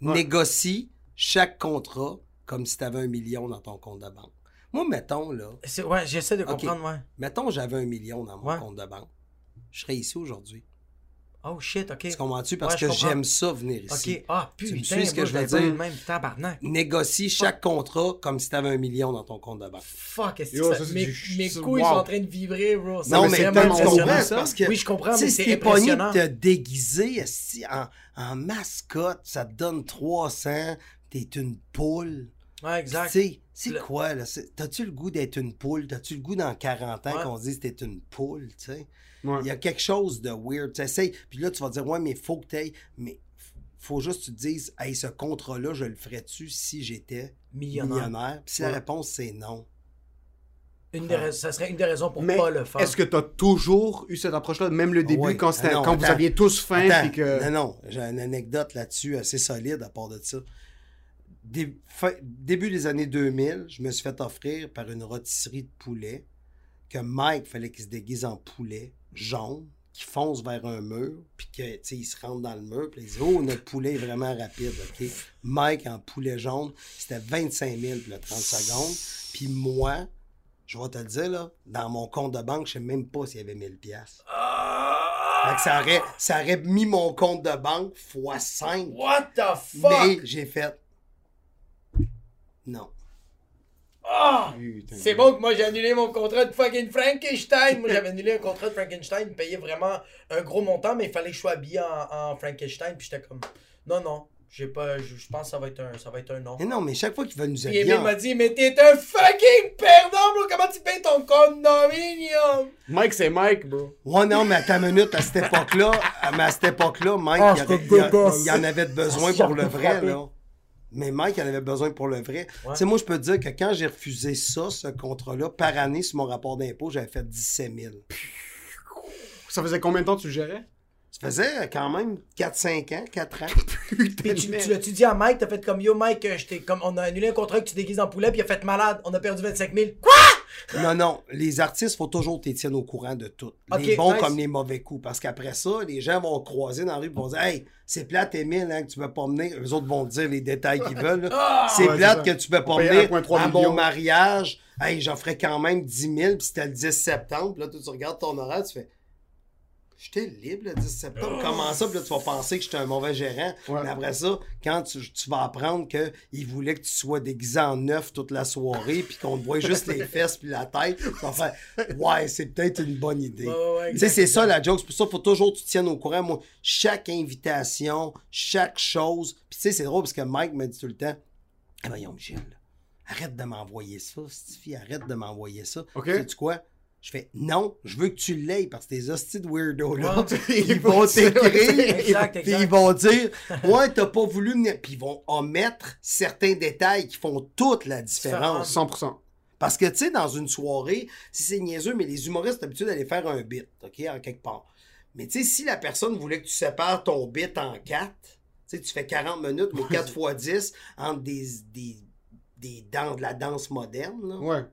Ouais. Négocie chaque contrat comme si tu avais un million dans ton compte de banque. Moi, mettons, là, C'est- Ouais, j'essaie de comprendre, ouais. mettons, j'avais un million dans mon Ouais. compte de banque. Je serais ici aujourd'hui. Oh shit, ok. Tu comprends-tu? Parce Ouais, que j'aime ça venir ici. Ok, ah Tu me putain, suis ce que moi, je veux dire? Même tabarnak. Négocie chaque contrat comme si tu avais un million dans ton compte de banque. Fuck, est-ce que ça, mes, du- mes couilles wow. sont en train de vibrer, bro. Non, mais tu impressionnant, comprends ça? parce que Oui, je comprends, tu mais si c'est impressionnant. de te déguiser en, en mascotte, ça te donne 300, t'es une poule. Ouais, exact. Tu sais, c'est Le- quoi, là? T'as-tu le goût d'être une poule? T'as-tu le goût dans 40 ans Ouais. qu'on se dise que t'es une poule, tu sais? Ouais. Il y a quelque chose de weird. Tu essaies, puis là, tu vas dire, ouais, mais faut que t'ailles. Mais faut juste que tu te dises, hey, ce contrat-là, je le ferais-tu si j'étais Millionnaire. millionnaire? Puis si la réponse, c'est non. Une des rais- ça serait une des raisons pour Mais pas le faire. est-ce que t'as toujours eu cette approche-là, même le début, Ouais. quand, c'était- Ah non, quand vous aviez tous faim, Attends, puis que... Non, non, j'ai une anecdote là-dessus assez solide à part de ça. Dé- fin- début des années 2000, je me suis fait offrir par une rôtisserie de poulet que Mike fallait qu'il se déguise en poulet jaune, qui fonce vers un mur, puis que, tu sais, il se rentre dans le mur, puis il dit Oh, notre poulet est vraiment rapide, OK? Mike en poulet jaune, c'était 25 000 pour le 30 secondes. Puis moi, je vais te le dire, là, dans mon compte de banque, je sais même pas s'il y avait 1000 pièces. Fait que ça aurait, ça aurait mis mon compte de banque fois 5. What the fuck? Mais j'ai fait. Non. Ah! C'est bon que moi j'ai annulé mon contrat de fucking Frankenstein. Moi j'avais annulé un contrat de Frankenstein, il me payait vraiment un gros montant, mais il fallait que je sois habillé en, en Frankenstein. Puis j'étais comme, non, non, j'ai pas, je, je pense que ça va être un, ça va être un non. Mais non, mais chaque fois qu'il va nous habiller. Emile en- m'a dit, mais t'es un fucking perdant, bro. Comment tu payes ton condominium? Mike, c'est Mike, bro. Ouais, non, mais à ta minute, à cette époque-là, à- mais à cette époque-là, Mike, Ah, il, il il en avait besoin pour le vrai, là. Mais Mike, il en avait besoin pour le vrai. Ouais. Tu sais, moi, je peux te dire que quand j'ai refusé ça, ce contrat-là, par année, sur mon rapport d'impôt, j'avais fait 17 000. Ça faisait combien de temps que tu le gérais? Ça faisait quand même 4-5 ans, 4 ans. [LAUGHS] Putain Puis tu, tu l'as-tu dit à Mike, t'as fait comme yo Mike, euh, j'étais comme on a annulé un contrat que tu déguises en poulet, puis il a fait malade, on a perdu 25 000. Quoi? Non, non, les artistes, faut toujours que tiennes au courant de tout. Les bons nice. comme les mauvais coups. Parce qu'après ça, les gens vont croiser dans la rue et vont dire Hey, c'est plate, Emile, hein, que tu veux pas venir. Eux autres vont te dire les détails qu'ils veulent. [LAUGHS] Ah! c'est Ouais, plate que tu peux pas venir 1,3 à mon mariage. Hey, j'en ferais quand même 10 000, puis c'était le 10 septembre. Puis là, toi, tu regardes ton horaire, tu fais J'étais libre le 10 septembre. Comment ça? Puis là, tu vas penser que j'étais un mauvais gérant. Ouais. Mais après ça, quand tu, tu vas apprendre qu'il voulait que tu sois déguisé en neuf toute la soirée, puis qu'on te voit juste les fesses puis la tête, tu vas faire Ouais, c'est peut-être une bonne idée. Ouais, tu sais, c'est ça la joke. C'est pour ça qu'il faut toujours que tu te tiennes au courant. Moi, chaque invitation, chaque chose. Puis tu sais, c'est drôle parce que Mike me dit tout le temps Eh voyons, Michel, arrête de m'envoyer ça, Stifi, arrête de m'envoyer ça. Ok. Sais-tu quoi? Je fais non, je veux que tu l'aies parce que tes hosties de weirdo-là, Ouais. [LAUGHS] ils vont t'écrire, Exact, puis ils vont dire Ouais, t'as pas voulu venir. Puis ils vont omettre certains détails qui font toute la différence. 100%. Parce que, tu sais, dans une soirée, si c'est niaiseux, mais les humoristes ont l'habitude d'aller faire un bit, OK, en quelque part. Mais tu sais, si la personne voulait que tu sépares ton bit en quatre, tu sais, tu fais 40 minutes, mais [LAUGHS] 4 fois 10 entre des, des, des dans de la danse moderne, là. Ouais.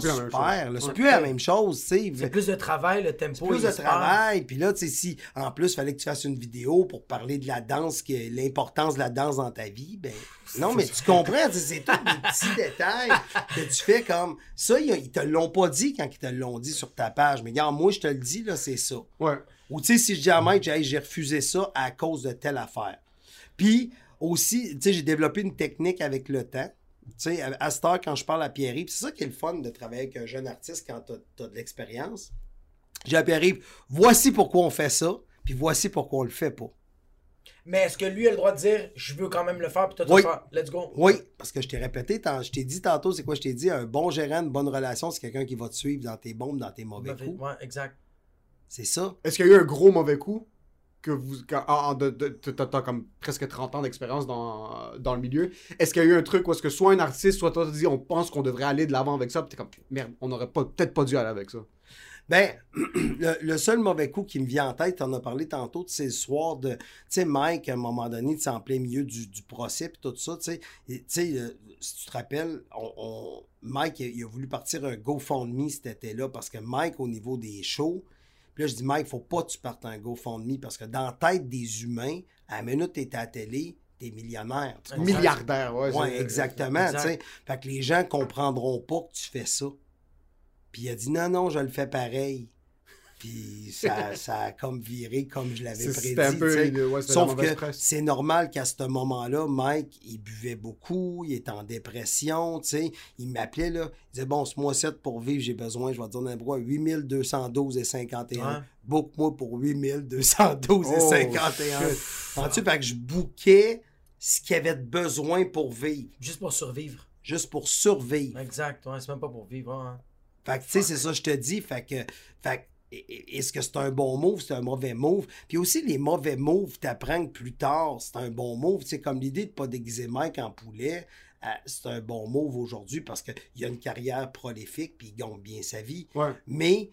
C'est pas C'est plus la même super. C'est Ouais. plus la même chose, tu sais. C'est plus de travail, le tempo. C'est plus de travail. Puis là, tu sais, si en plus, il fallait que tu fasses une vidéo pour parler de la danse, que l'importance de la danse dans ta vie, ben [LAUGHS] non, mais tu comprends, c'est tous des petits [LAUGHS] détails que tu fais comme ça. Ils, te l'ont pas dit quand ils te l'ont dit sur ta page. Mais regarde, moi, je te le dis, là, c'est ça. Ouais. Ou tu sais, si je dis à Mike, j'ai refusé ça à cause de telle affaire. Puis aussi, tu sais, j'ai développé une technique avec le temps. Tu sais, à à cette heure, quand je parle à Pierre-Yves, c'est ça qui est le fun de travailler avec un jeune artiste quand tu as, de l'expérience. J'ai à Pierre-Yves, voici pourquoi on fait ça, puis voici pourquoi on le fait pas. Mais est-ce que lui a le droit de dire je veux quand même le faire puis toi tu Oui. vas faire let's go? Oui, parce que je t'ai répété, tant- je t'ai dit tantôt, c'est quoi je t'ai dit? Un bon gérant, une bonne relation, c'est quelqu'un qui va te suivre dans tes bombes, dans tes mauvais coups. Ouais, exact. C'est ça. Est-ce qu'il y a eu un gros mauvais coup? Que vous. T'as comme presque 30 ans d'expérience dans, dans le milieu. Est-ce qu'il y a eu un truc où est-ce que soit un artiste, soit toi, tu dis on pense qu'on devrait aller de l'avant avec ça, puis t'es comme merde, on aurait pas- peut-être pas dû aller avec ça? Ben, [CLEARS THROAT] le, seul mauvais coup qui me vient en tête, t'en as parlé tantôt, c'est le soir de. Tu sais, Mike, à un moment donné, en plein milieu du, du procès, puis tout ça, tu sais. euh, si tu te rappelles, on, on- Mike, a, il a voulu partir un GoFundMe cet été-là, parce que Mike, au niveau des shows, puis là, je dis, Mike, faut pas que tu partes un GoFundMe, parce que dans la tête des humains, à la minute que t'es à la télé, t'es millionnaire. tu? Milliardaire. Oui, c'est- exactement. exact. tu sais. Fait que les gens comprendront pas que tu fais ça. Puis il a dit non, non, je le fais pareil. Puis ça, [LAUGHS] ça a comme viré comme je l'avais prédit. Un peu. ouais, Sauf que c'est normal qu'à ce moment-là, Mike, il buvait beaucoup, il était en dépression, tu sais. Il m'appelait, là. Il disait, bon, ce mois-ci, pour vivre, j'ai besoin, je vais te dire n'importe quoi, 8212 et 51. Ouais. Book-moi pour 8212 et Oh, 51. shit. Entends-tu? Fait que je bouquais ce qu'il y avait de besoin pour vivre, Juste pour survivre. juste pour survivre. Exact, ouais, c'est même pas pour vivre. hein. Fait que, tu sais, c'est ça, que je te dis. Fait que, fait est-ce que c'est un bon move, c'est un mauvais move? Puis aussi, les mauvais moves, t'apprends que plus tard, c'est un bon move. C'est comme l'idée de pas déguiser Mike en poulet. euh, c'est un bon move aujourd'hui parce qu'il a une carrière prolifique puis il gagne bien sa vie. Ouais. Mais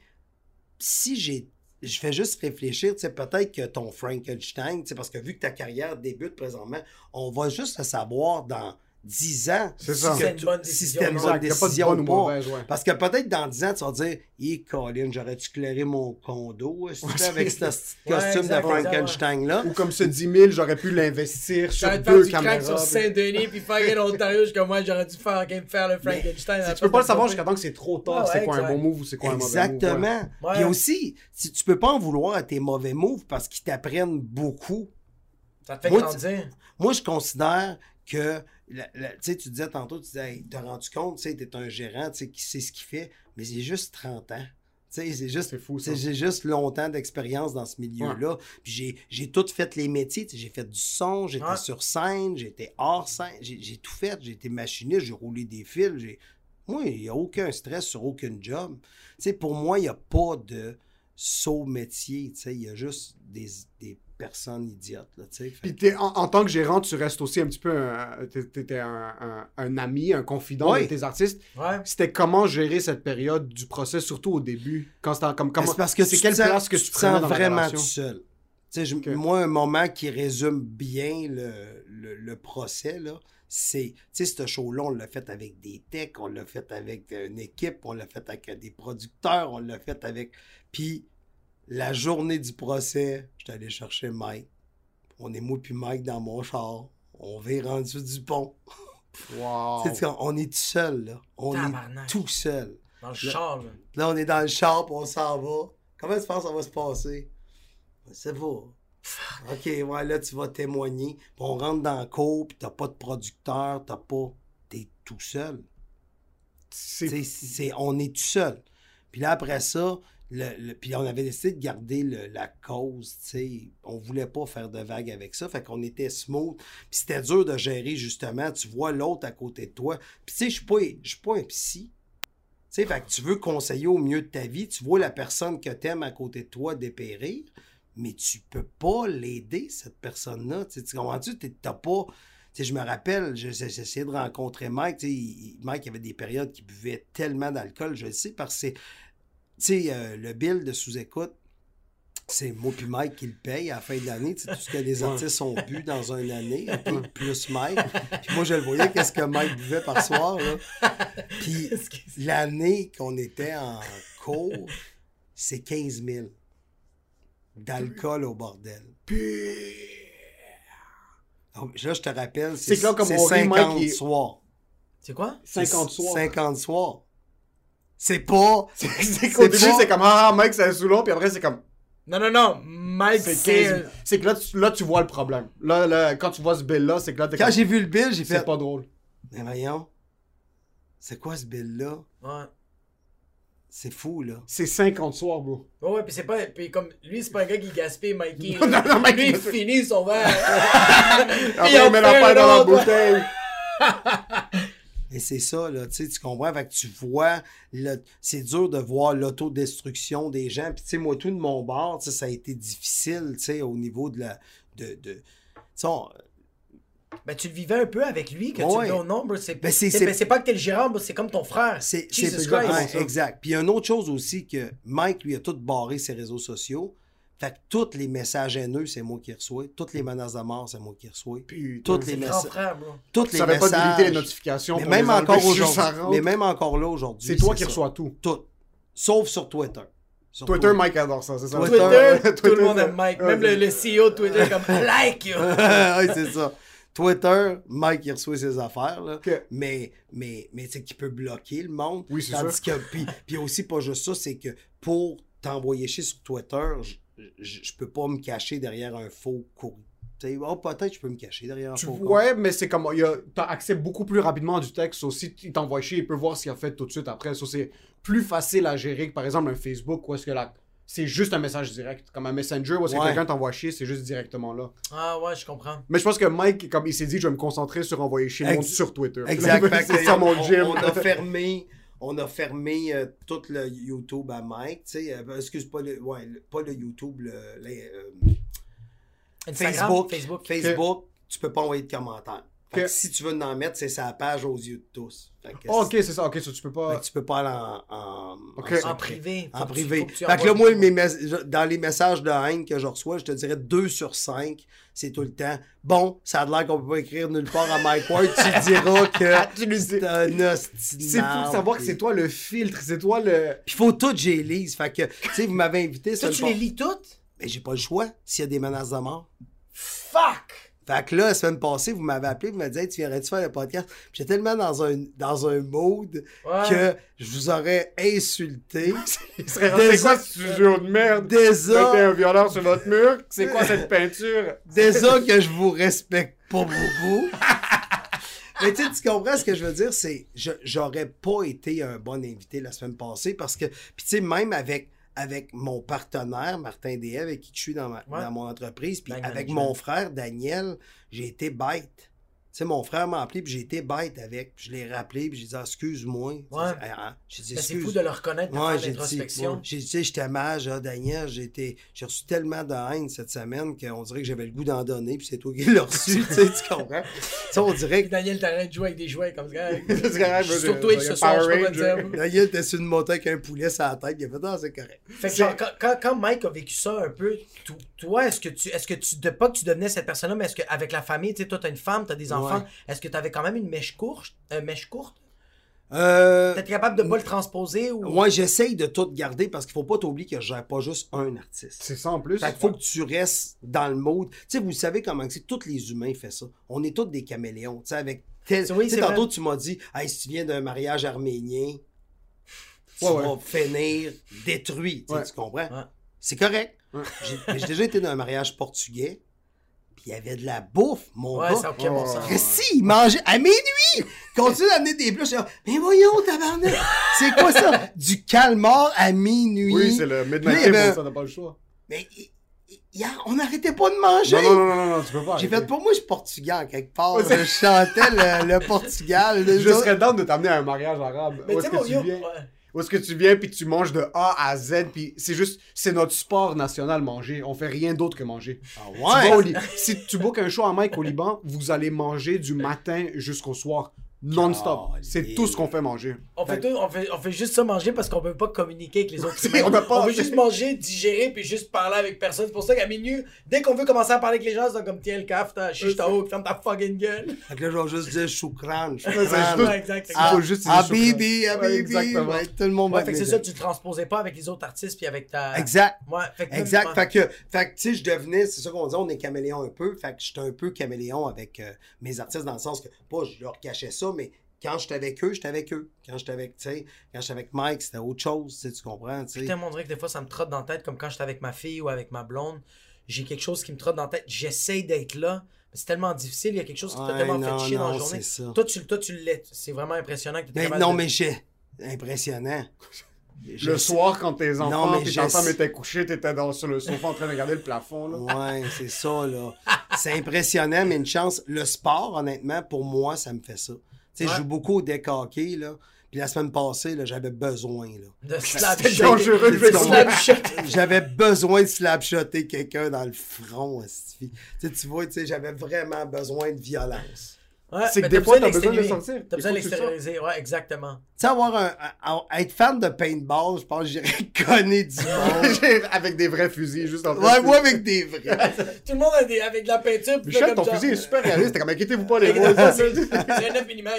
si j'ai. Je fais juste réfléchir, tu sais, peut-être que ton Frankenstein, tu sais, parce que vu que ta carrière débute présentement, on va juste le savoir dans 10 ans. C'est si ça. C'est une bonne si décision, c'était une bonne pas décision bonne ou pas. mauvaise, ouais. Parce que peut-être dans 10 ans, tu vas dire Hé, Colin, j'aurais-tu clairé mon condo? [LAUGHS] Ouais, avec c'est- ce costume de Frankenstein-là? Ou comme ce 10 000, j'aurais pu l'investir sur faire deux du caméras. sur Saint-Denis puis fucking Ontario, je suis comme moi, j'aurais dû faire, faire le Frankenstein. la Tu peux pas le savoir jusqu'à temps que c'est trop tard, c'est quoi un bon move ou c'est quoi un mauvais move. Exactement. Puis aussi, si tu peux pas en vouloir à tes mauvais moves parce qu'ils t'apprennent beaucoup. Ça te fait Moi, grandir. Moi, je considère que, la- la- tu sais, tu disais tantôt, tu disais, hey, t'as rendu compte, tu sais, un gérant, tu sais, qui sait ce qu'il fait, mais j'ai juste 30 ans. Tu sais, c'est juste, j'ai juste longtemps d'expérience dans ce milieu-là. Puis j'ai, j'ai tout fait les métiers, j'ai fait du son, j'étais Ouais. sur scène, j'étais hors scène, j'ai, tout fait, j'ai été machiniste, j'ai roulé des fils, j'ai... Moi, il n'y a aucun stress sur aucun job. Pour moi, il n'y a pas de saut métier, il y a juste des, des personnes idiotes, là, tu Puis t'es- en, en tant que gérant, tu restes aussi un petit peu un, t'es- t'étais un, un- un ami, un confident Ouais. de tes artistes. Ouais. C'était comment gérer cette période du procès, surtout au début, quand c'était comme comment. c'est parce que c'est tu quelle sens- place que tu, te prenais sens dans la vraiment relation? tout seul. Tu sais, je-. Moi, un moment qui résume bien le, le- le procès, là, c'est, tu sais, ce show-là, on l'a fait avec des techs, on l'a fait avec une équipe, on l'a fait avec des producteurs, on l'a fait avec... Puis, la journée du procès, j'étais allé chercher Mike. On est moi puis Mike dans mon char. On va rendu du pont. Wow. [LAUGHS] On est tout seul, là. On Tabarnak. est tout seul. Dans le char, là. Là, on est dans le char, puis on s'en va. Comment tu penses que ça va se passer? Sais pas. OK, ouais, là, tu vas témoigner. Puis on rentre dans la cour, puis t'as pas de producteur, t'as pas... T'es tout seul. C'est c'est, on est tout seul. Puis là, après ça, le, puis on avait décidé de garder la cause, tu sais. On voulait pas faire de vagues avec ça, fait qu'on était smooth. Puis c'était dur de gérer, justement. Tu vois l'autre à côté de toi. Puis tu sais, je suis pas, pas un psy. Tu sais, fait que tu veux conseiller au mieux de ta vie. Tu vois la personne que t'aimes à côté de toi dépérir, mais tu peux pas l'aider, cette personne-là. Tu comprends-tu? T'as pas... Tu sais, je me rappelle, je- j'ai j'ai essayé de rencontrer Mike. Mike avait des périodes qu'il buvait tellement d'alcool, je le sais, parce que. Tu sais, euh, le bill de sous-écoute, c'est moi puis Mike qui le paye à la fin de l'année. Tu sais, tout ce que les artistes ont bu dans une année, [LAUGHS] ok, plus Mike. Puis moi, je le voyais, qu'est-ce que Mike buvait par soir. Là. [LAUGHS] Puis l'année qu'on était en cours, c'est 15 000 d'alcool au bordel. Donc, là, je te rappelle, c'est C'est que là, comme c'est on rit, 50 Mike, il- soirs. C'est quoi? 50 soirs. 50 soirs. C'est pas... [LAUGHS] C'est qu'au début, c'est comme Ah, Mike, c'est sous l'eau, puis après, c'est comme. Non, non, non. Mike, C'est c'est. 15 C'est que là tu, là, tu vois le problème. Là, là, quand tu vois ce bill-là, c'est que là, t'es Quand comme, j'ai vu le bill, j'ai fait... C'est pas drôle. Mais voyons, c'est quoi ce bill-là? Ouais. C'est fou, là. C'est 50 soirs, bro. Ouais, ouais, puis c'est pas. Puis comme lui, c'est pas un gars qui gaspille Mikey. [LAUGHS] Non, non, non, Mikey, lui, il finit son verre. [LAUGHS] Après, Il met la paille dans la un bouteille. Et c'est ça, là, tu tu comprends? Fait que tu vois, le- c'est dur de voir l'autodestruction des gens. Puis, tu sais, moi, tout de mon bord, tu ça a été difficile, tu sais, au niveau de la. De, de, tu on- Ben, tu le vivais un peu avec lui, que tu Ouais. le mets au nombre. C'est Ben, ben, pas que t'es le gérant, c'est comme ton frère. C'est. Ouais, exact. Puis il y a une autre chose aussi que Mike lui a tout barré ses réseaux sociaux. Fait que tous les messages haineux, c'est moi qui reçois. Toutes les menaces de mort, c'est moi qui reçois. Toutes C'est les le grand messages. Toutes les Ça pas déliter les notifications. mais même les encore ça. Mais même encore là aujourd'hui. C'est toi qui ça. reçois tout. Tout. Sauf sur Twitter. Sur Twitter, Mike adore ça, c'est ça? Twitter, Twitter, tout le monde ça- aime Mike. Même le, c'est- le CEO de Twitter est comme [LAUGHS] like you. [LAUGHS] oui, c'est ça. Twitter, Mike, il reçoit ses affaires, là. Mais, mais, mais tu sais, qu'il peut bloquer le monde. Oui, c'est Tandis que, puis, puis aussi, pas juste ça, c'est que pour t'envoyer chier sur Twitter, je- je je peux pas me cacher derrière un faux courrier. Tu oh, peut-être je peux me cacher derrière un Tu faux ouais, mais c'est comme. il y a- T'as accès beaucoup plus rapidement à du texte. Aussi, il t'envoie chier, il peut voir ce qu'il a fait tout de suite après. C'est plus facile à gérer que par exemple un Facebook où est-ce que là. C'est juste un message direct. Comme un Messenger où est-ce que quelqu'un t'envoie chier, c'est juste directement là. Ah ouais, je comprends. Mais je pense que Mike, comme il s'est dit, je vais me concentrer sur envoyer chier le monde sur Twitter. Exact. [LAUGHS] Fait que c'est ça mon on, gym. on a fermé, on a fermé euh, tout le YouTube à Mike. Tu sais, euh, excuse pas le, ouais, le- pas le YouTube, le, les, euh, Facebook, Facebook. Facebook, tu peux pas envoyer de commentaires. Que si tu veux en mettre, c'est sa page aux yeux de tous. Oh, ok, c'est ça. Ok, ça, tu peux fait pas. que tu peux pas aller en, en, privé. En privé. tu fait que là, moi, mes dans les messages de haine que je reçois, je te dirais 2 sur 5, c'est tout le temps. Bon, ça a l'air qu'on peut pas écrire nulle part à Mike Ward, tu diras que Tu lui dis- c'est marde, savoir que c'est toi le filtre, c'est toi le. [LAUGHS] Puis faut tout j'ai lise. Fait que, tu sais, vous m'avez invité Toi, tu le les lis toutes? Mais j'ai pas le choix s'il y a des menaces de mort. Fuck! Fait que là, la semaine passée, vous m'avez appelé, vous m'avez dit, Hey, tu viendrais-tu faire le podcast? J'étais tellement dans un, dans un mood Ouais. que je vous aurais insulté. [LAUGHS] C'est quoi ce sujet de merde? Déjà, un violeur sur votre mur? C'est quoi cette peinture? [LAUGHS] déjà que je vous respecte pas beaucoup. [LAUGHS] Mais tu comprends ce que je veux dire? C'est, je, j'aurais pas été un bon invité la semaine passée parce que, puis tu sais, même avec, avec mon partenaire, Martin DM, avec qui je suis dans, ma- Ouais. dans mon entreprise, puis avec mon frère, Daniel, j'ai été bête. Tu sais, mon frère m'a appelé, puis j'ai été bête avec. Puis je l'ai rappelé, puis j'ai dit, Ah, excuse-moi. Ouais. Ah. J'ai dit, Ben, c'est excuse. fou de le reconnaître dans Ouais, l'introspection. j'ai dit, j'étais mal, Daniel, j'ai reçu tellement de haine cette semaine qu'on dirait que j'avais le goût d'en donner, puis c'est toi qui l'as reçu, tu sais, tu comprends? Tu on dirait que Daniel, t'arrêtes de jouer avec des jouets comme ça. [LAUGHS] C'est correct, Je suis je- sur Twitch je- ce soir, je. Daniel était sur une moto avec un poulet sur la tête, il a fait, ah, c'est correct. Fait que genre, quand, quand, quand Mike a vécu ça un peu, to- toi, est-ce que tu, est-ce que tu, de pas que tu devenais cette personne-là, mais est-ce qu'avec la famille, tu sais, toi, t'as une femme, t'as des enfants, Ouais. est-ce que t'avais quand même une mèche courte, euh, mèche courte? Euh, T'étais capable de pas le transposer ou? moi, j'essaye de tout garder parce qu'il faut pas t'oublier que je gère pas juste un artiste. C'est ça en plus. Fait qu'il faut que tu restes dans le mode. Tu sais, vous savez comment c'est, tous les humains font ça. On est tous des caméléons. Tu sais, avec tel. C'est- oui, tu tantôt, vrai. tu m'as dit, hey, si tu viens d'un mariage arménien, tu Ouais, ouais. vas finir détruit. Tu tu comprends? Ouais. C'est correct. J'ai déjà été dans un mariage portugais, puis il y avait de la bouffe, mon Ouais, gars. ça bon Oh. Christy, il mangeait à minuit! Continue d'amener des plats. Je suis là, mais voyons, tabarnak! C'est quoi ça? Du calmar à minuit. Oui, c'est le Midnight Table, avait- ça, t'as pas le choix. Mais hier, on n'arrêtait pas de manger. Non, non, non, non, non, tu peux pas. J'ai fait, pour moi, je suis portugais en quelque part. Ouais, je chantais le, le Portugal. Je serais down de t'amener à un mariage arabe. Mais Où tu est-ce sais, mon que tu yo, viens? ouais. Où est-ce que tu viens puis tu manges de A à Z puis c'est juste c'est notre sport national manger. On fait rien d'autre que manger. Ah Tu vas ouais? au si tu bookes un show à Mike au Liban, vous allez manger du matin jusqu'au soir non-stop. C'est tout ce qu'on fait manger. On fait, tout- on, fait, on fait juste ça manger parce qu'on peut pas communiquer avec les autres [LAUGHS] humains. on peut pas- veut juste manger, digérer, puis juste parler avec personne. C'est pour ça qu'à minuit, dès qu'on veut commencer à parler avec les gens, c'est comme tiens le caf, ta chiche ta haut, ferme ta fucking gueule. Fait que là, je vais juste dire choukran. c'est choukran. Ah, juste dire Habibi, Habibi. tout le monde Ouais, va fait que être c'est ça, tu te transposais pas avec les autres artistes puis avec ta. Exact. Ouais, fait que Exact. Fait que, fait que, tu sais, je devenais, c'est ça qu'on dit, on est caméléon un peu. Fait que j'étais un peu caméléon avec euh, mes artistes dans le sens que, pas je leur cachais ça, mais quand j'étais avec eux, j'étais avec eux. Quand j'étais avec, quand j'étais avec Mike, c'était autre chose, tu comprends, tu sais. On dirait que des fois, ça me trotte dans la tête, comme quand j'étais avec ma fille ou avec ma blonde. J'ai quelque chose qui me trotte dans la tête. J'essaye d'être là, mais c'est tellement difficile. Il y a quelque chose qui t'a tellement non, fait chier dans la journée. ça. Toi, tu, toi, tu l'es. C'est vraiment impressionnant que tu Ben, non, mais j'ai, impressionnant. Je Le sais- soir, quand tes enfants je ta femme sais- étaient couchés, t'étais dans, sur le sofa en train de regarder le plafond. Là. Ouais, c'est ça, là. C'est impressionnant, mais une chance. Le sport, honnêtement, pour moi, ça me fait ça. Tu sais, je joue beaucoup au deck hockey, là. Puis la semaine passée, là, j'avais besoin, là. De slap C'est shot. dangereux, De je vais slap shot. J'avais besoin de slapshotter quelqu'un dans le front. Tu sais, tu vois, tu sais, j'avais vraiment besoin de violence. Ouais, C'est que des fois, t'as besoin de sortir. T'as besoin de l'extérioriser, ouais, exactement. Tu sais, avoir un, un- un- être fan de paintball, je pense que j'irais [LAUGHS] conner du monde. [LAUGHS] Avec des vrais fusils, juste en train ouais, moi avec des vrais. [LAUGHS] Tout le monde a des, avec de la peinture. Michel, ton ça. fusil est super réaliste. T'es comme, inquiétez-vous pas, les gars. un 9 mm.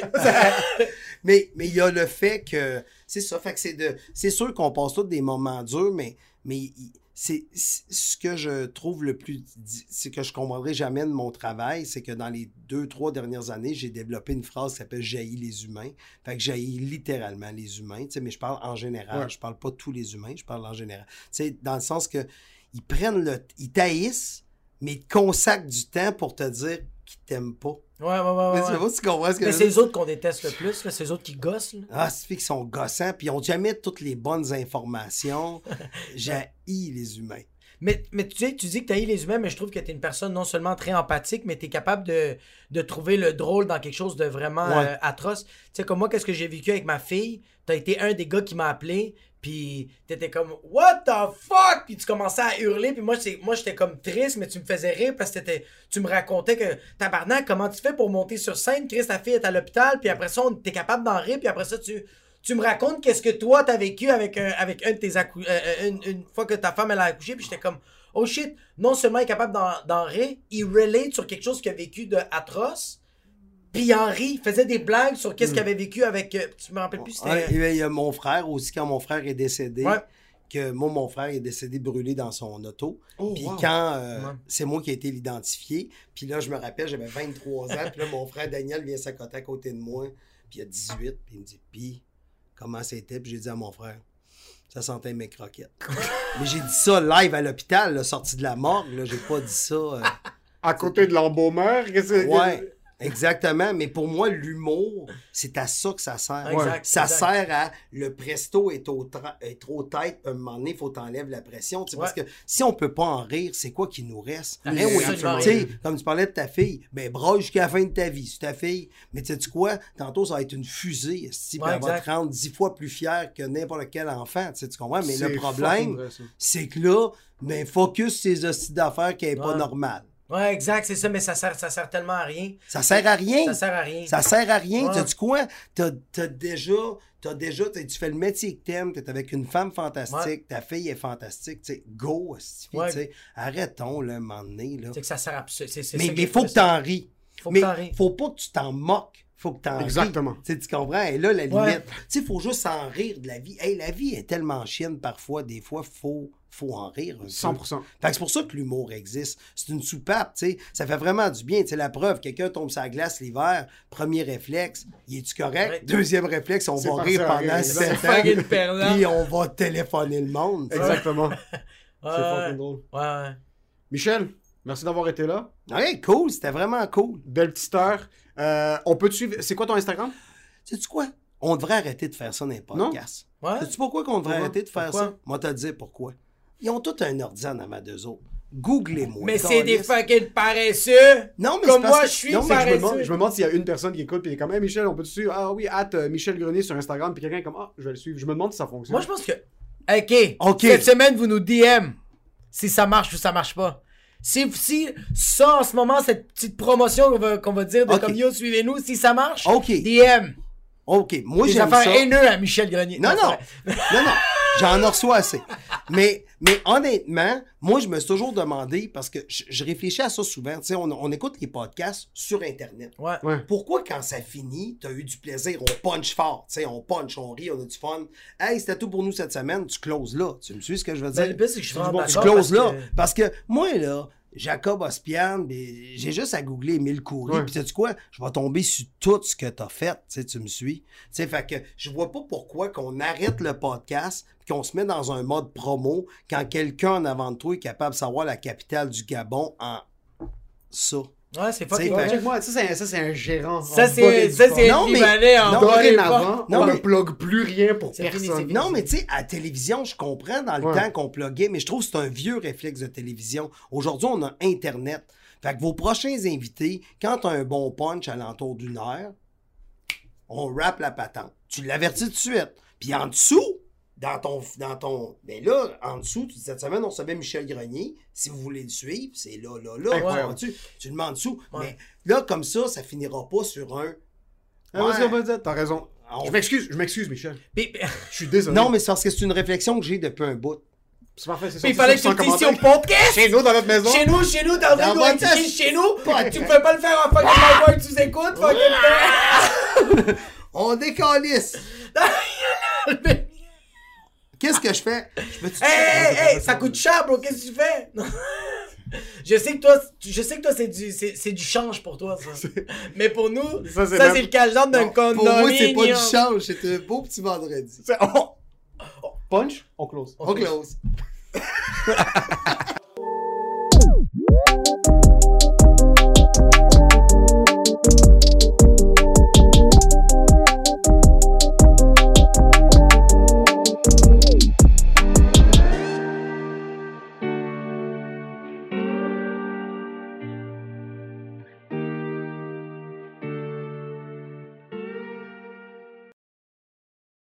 Mais mais il y a le fait que c'est ça, fait que c'est de c'est sûr qu'on passe tous des moments durs, mais mais il- c'est ce que je trouve le plus c'est que je comprendrai jamais de mon travail, c'est que dans les deux trois dernières années, j'ai développé une phrase qui s'appelle jaillit les humains. Fait que jaillit littéralement les humains, tu sais, mais je parle en général, Ouais. je parle pas tous les humains, je parle en général. Tu sais dans le sens que ils prennent le ils taillissent mais ils te consacrent du temps pour te dire qu'ils t'aiment pas. Ouais, ouais, ouais. Mais ouais. tu vois, tu comprends ce que Mais c'est les autres qu'on déteste le plus, là. c'est les autres qui gossent. Là. Ah, c'est fait qu'ils sont gossants, puis ils ont jamais toutes les bonnes informations. [LAUGHS] J'ai les humains. Mais, mais tu sais, tu dis que tu les humains, mais je trouve que tu es une personne non seulement très empathique, mais tu es capable de, de trouver le drôle dans quelque chose de vraiment Ouais. euh, atroce. Tu sais, comme moi, qu'est-ce que j'ai vécu avec ma fille? Tu as été un des gars qui m'a appelé, puis tu étais comme What the fuck? Puis tu commençais à hurler, puis moi, moi j'étais comme triste, mais tu me faisais rire parce que t'étais- tu me racontais que Tabarnak, comment tu fais pour monter sur scène? Chris, ta fille est à l'hôpital, puis après ça, tu es capable d'en rire, puis après ça, tu. Tu me racontes qu'est-ce que toi t'as vécu avec un, avec de tes euh, euh, une, fois que ta femme elle a accouché puis j'étais comme oh shit non seulement il est capable d'en rire il relate sur quelque chose qu'il a vécu de atroce puis il en rit il faisait des blagues sur qu'est-ce qu'il avait vécu avec euh, tu me rappelles plus c'était Ouais, il y a mon frère aussi, quand mon frère est décédé, Ouais. que moi, mon frère est décédé brûlé dans son auto. Oh, Puis wow. quand euh, Ouais. c'est moi qui ai été l'identifié, puis là, je me rappelle, j'avais 23 ans, puis là, mon frère Daniel vient s'accoter à côté de moi, puis il a 18, puis il me dit, puis comment c'était? Puis j'ai dit à mon frère, ça sentait mes croquettes. [LAUGHS] Mais j'ai dit ça live à l'hôpital, sorti de la morgue, là, j'ai pas dit ça. euh, À côté de l'embaumeur, qu'est-ce que Ouais, exactement. Mais pour moi, l'humour, c'est à ça que ça sert. Exact, Ça exact. sert à le presto est, au est trop tête, à un moment donné, il faut t'enlèves la pression. Parce que si on peut pas en rire, c'est quoi qui nous reste? Ah, oui, comme tu parlais de ta fille, ben braille jusqu'à la fin de ta vie, c'est ta fille. Mais tu sais quoi? Tantôt, ça va être une fusée, puis Ouais, elle va te rendre dix fois plus fier que n'importe quel enfant. Tu comprends? Mais le problème, c'est que là, ben focus ces hosties d'affaires qui n'est pas Ouais. Ouais exact c'est ça mais ça sert ça sert tellement à rien Ça sert à rien. ça sert à rien Ça sert à rien. Ouais. Tu sais quoi? T'as as déjà, t'as déjà, t'sais, tu fais le métier que t'aimes, t'es avec une femme fantastique, Ouais. ta fille est fantastique, tu sais, go, Ouais. tu sais. arrêtons là, un moment donné, là. c'est que ça sert à c'est Mais ça il faut que t'en ris. faut que mais t'en ris. faut pas que tu t'en moques. Faut que t'en ris. Exactement. Tu comprends? Et là, la limite. Ouais. Tu sais, faut juste en rire de la vie. Hey, la vie est tellement chienne parfois, des fois, faut, faut en rire un peu. 100%. Fait que c'est pour ça que l'humour existe. C'est une soupape, tu sais. Ça fait vraiment du bien. Tu la preuve, quelqu'un tombe sur la glace l'hiver, premier réflexe, il est-tu correct? Ouais. Deuxième réflexe, on va rire pendant. 7 ans. Puis on va téléphoner le monde. Exactement. [LAUGHS] Ouais, C'est fucking drôle. ouais, ouais. Michel, merci d'avoir été là. Ouais, cool, c'était vraiment cool. Belle petite heure. Euh, on peut te suivre. C'est quoi ton Instagram? Sais-tu quoi? On devrait arrêter de faire ça dans les podcasts. Ouais. Sais-tu pourquoi qu'on devrait Pourquoi? arrêter de faire Pourquoi? ça? Moi, te dire pourquoi. Ils ont tout un ordi en avant d'eux autres. Googlez-moi. mais c'est des fucking paresseux Non, mais comme moi que- je suis non, Je me, paresseux demande, je me demande s'il y a une personne qui écoute est comme Hey Michel, on peut te suivre? Ah oui, hâte Michel Grenier sur Instagram. Puis quelqu'un est comme Ah, je vais le suivre. Je me demande si ça fonctionne. Moi, je pense que. OK. OK. Cette semaine, vous nous DM si ça marche ou ça marche pas. Si, si ça, en ce moment, cette petite promotion qu'on va, va dire de comme yo, suivez-nous, si ça marche. DM. OK, moi j'aime affaires ça. haineux à Michel Grenier. Non, non, [LAUGHS] non, non, j'en reçois assez. Mais, mais honnêtement, moi, je me suis toujours demandé, parce que je, je réfléchis à ça souvent, tu sais, on, on écoute les podcasts sur Internet. Ouais. Ouais. Pourquoi, quand ça finit, t'as eu du plaisir, on punch fort, tu sais, on punch, on rit, on a du fun. Hey, c'était tout pour nous cette semaine, tu closes là. Tu me suis ce que je veux dire? Ben, le pire, c'est que je suis vraiment je d'accord. close parce là. que- Parce que moi, là, Jacob Ospian, j'ai juste à googler Émile Coury. Ouais. Puis, sais-tu quoi? Je vais tomber sur tout ce que t'as fait. Tu sais, tu me suis. Tu sais, fait que je vois pas pourquoi qu'on arrête le podcast puis qu'on se met dans un mode promo quand quelqu'un en avant de toi est capable de savoir la capitale du Gabon en ça. Ouais, c'est. Check-moi, ça, c'est un, ça, c'est un gérant. Ça, en c'est Libanais en Dorénavant, on mais- ne plug plus rien pour personne. Non, mais tu sais, à la télévision, je comprends dans le temps qu'on pluguait, mais je trouve que c'est un vieux réflexe de télévision. Aujourd'hui, on a Internet. Fait que vos prochains invités, quand tu as un bon punch à l'entour d'une heure, on rappe la patente. Tu l'avertis tout de suite. Puis en dessous, dans ton. Dans ton ben là, en dessous, tu- cette semaine, on recevait Michel Grenier. Si vous voulez le suivre, c'est là, là, là. Incroyable. Tu, tu le mets en dessous. Ouais. Mais là, comme ça, ça finira pas sur un. Ah, T'as raison. On- Je m'excuse, je m'excuse, Michel. Mais, [LAUGHS] Je suis désolé. Non, mais c'est parce que c'est une réflexion que j'ai depuis un bout. c'est parfait, c'est ça. mais il fallait que tu le dises sur le podcast! Chez nous, dans notre maison. Chez nous, chez nous, Dans votre critiquer test. chez nous? Tu peux pas le faire en fucking live que tu écoutes, fucking [LAUGHS] On décalisse! [LAUGHS] Qu'est-ce que je fais? Je peux-tu- Hey, hey, hey, ça coûte cher, bro, qu'est-ce que tu fais? Je sais que toi, je sais que toi, c'est du, c'est, du change pour toi, ça. Mais pour nous, Ça, c'est même- le cash-dout d'un Pour moi, c'est pas du condominium. change, c'est un beau petit vendredi. Oh. Punch, on close. On close. [LAUGHS]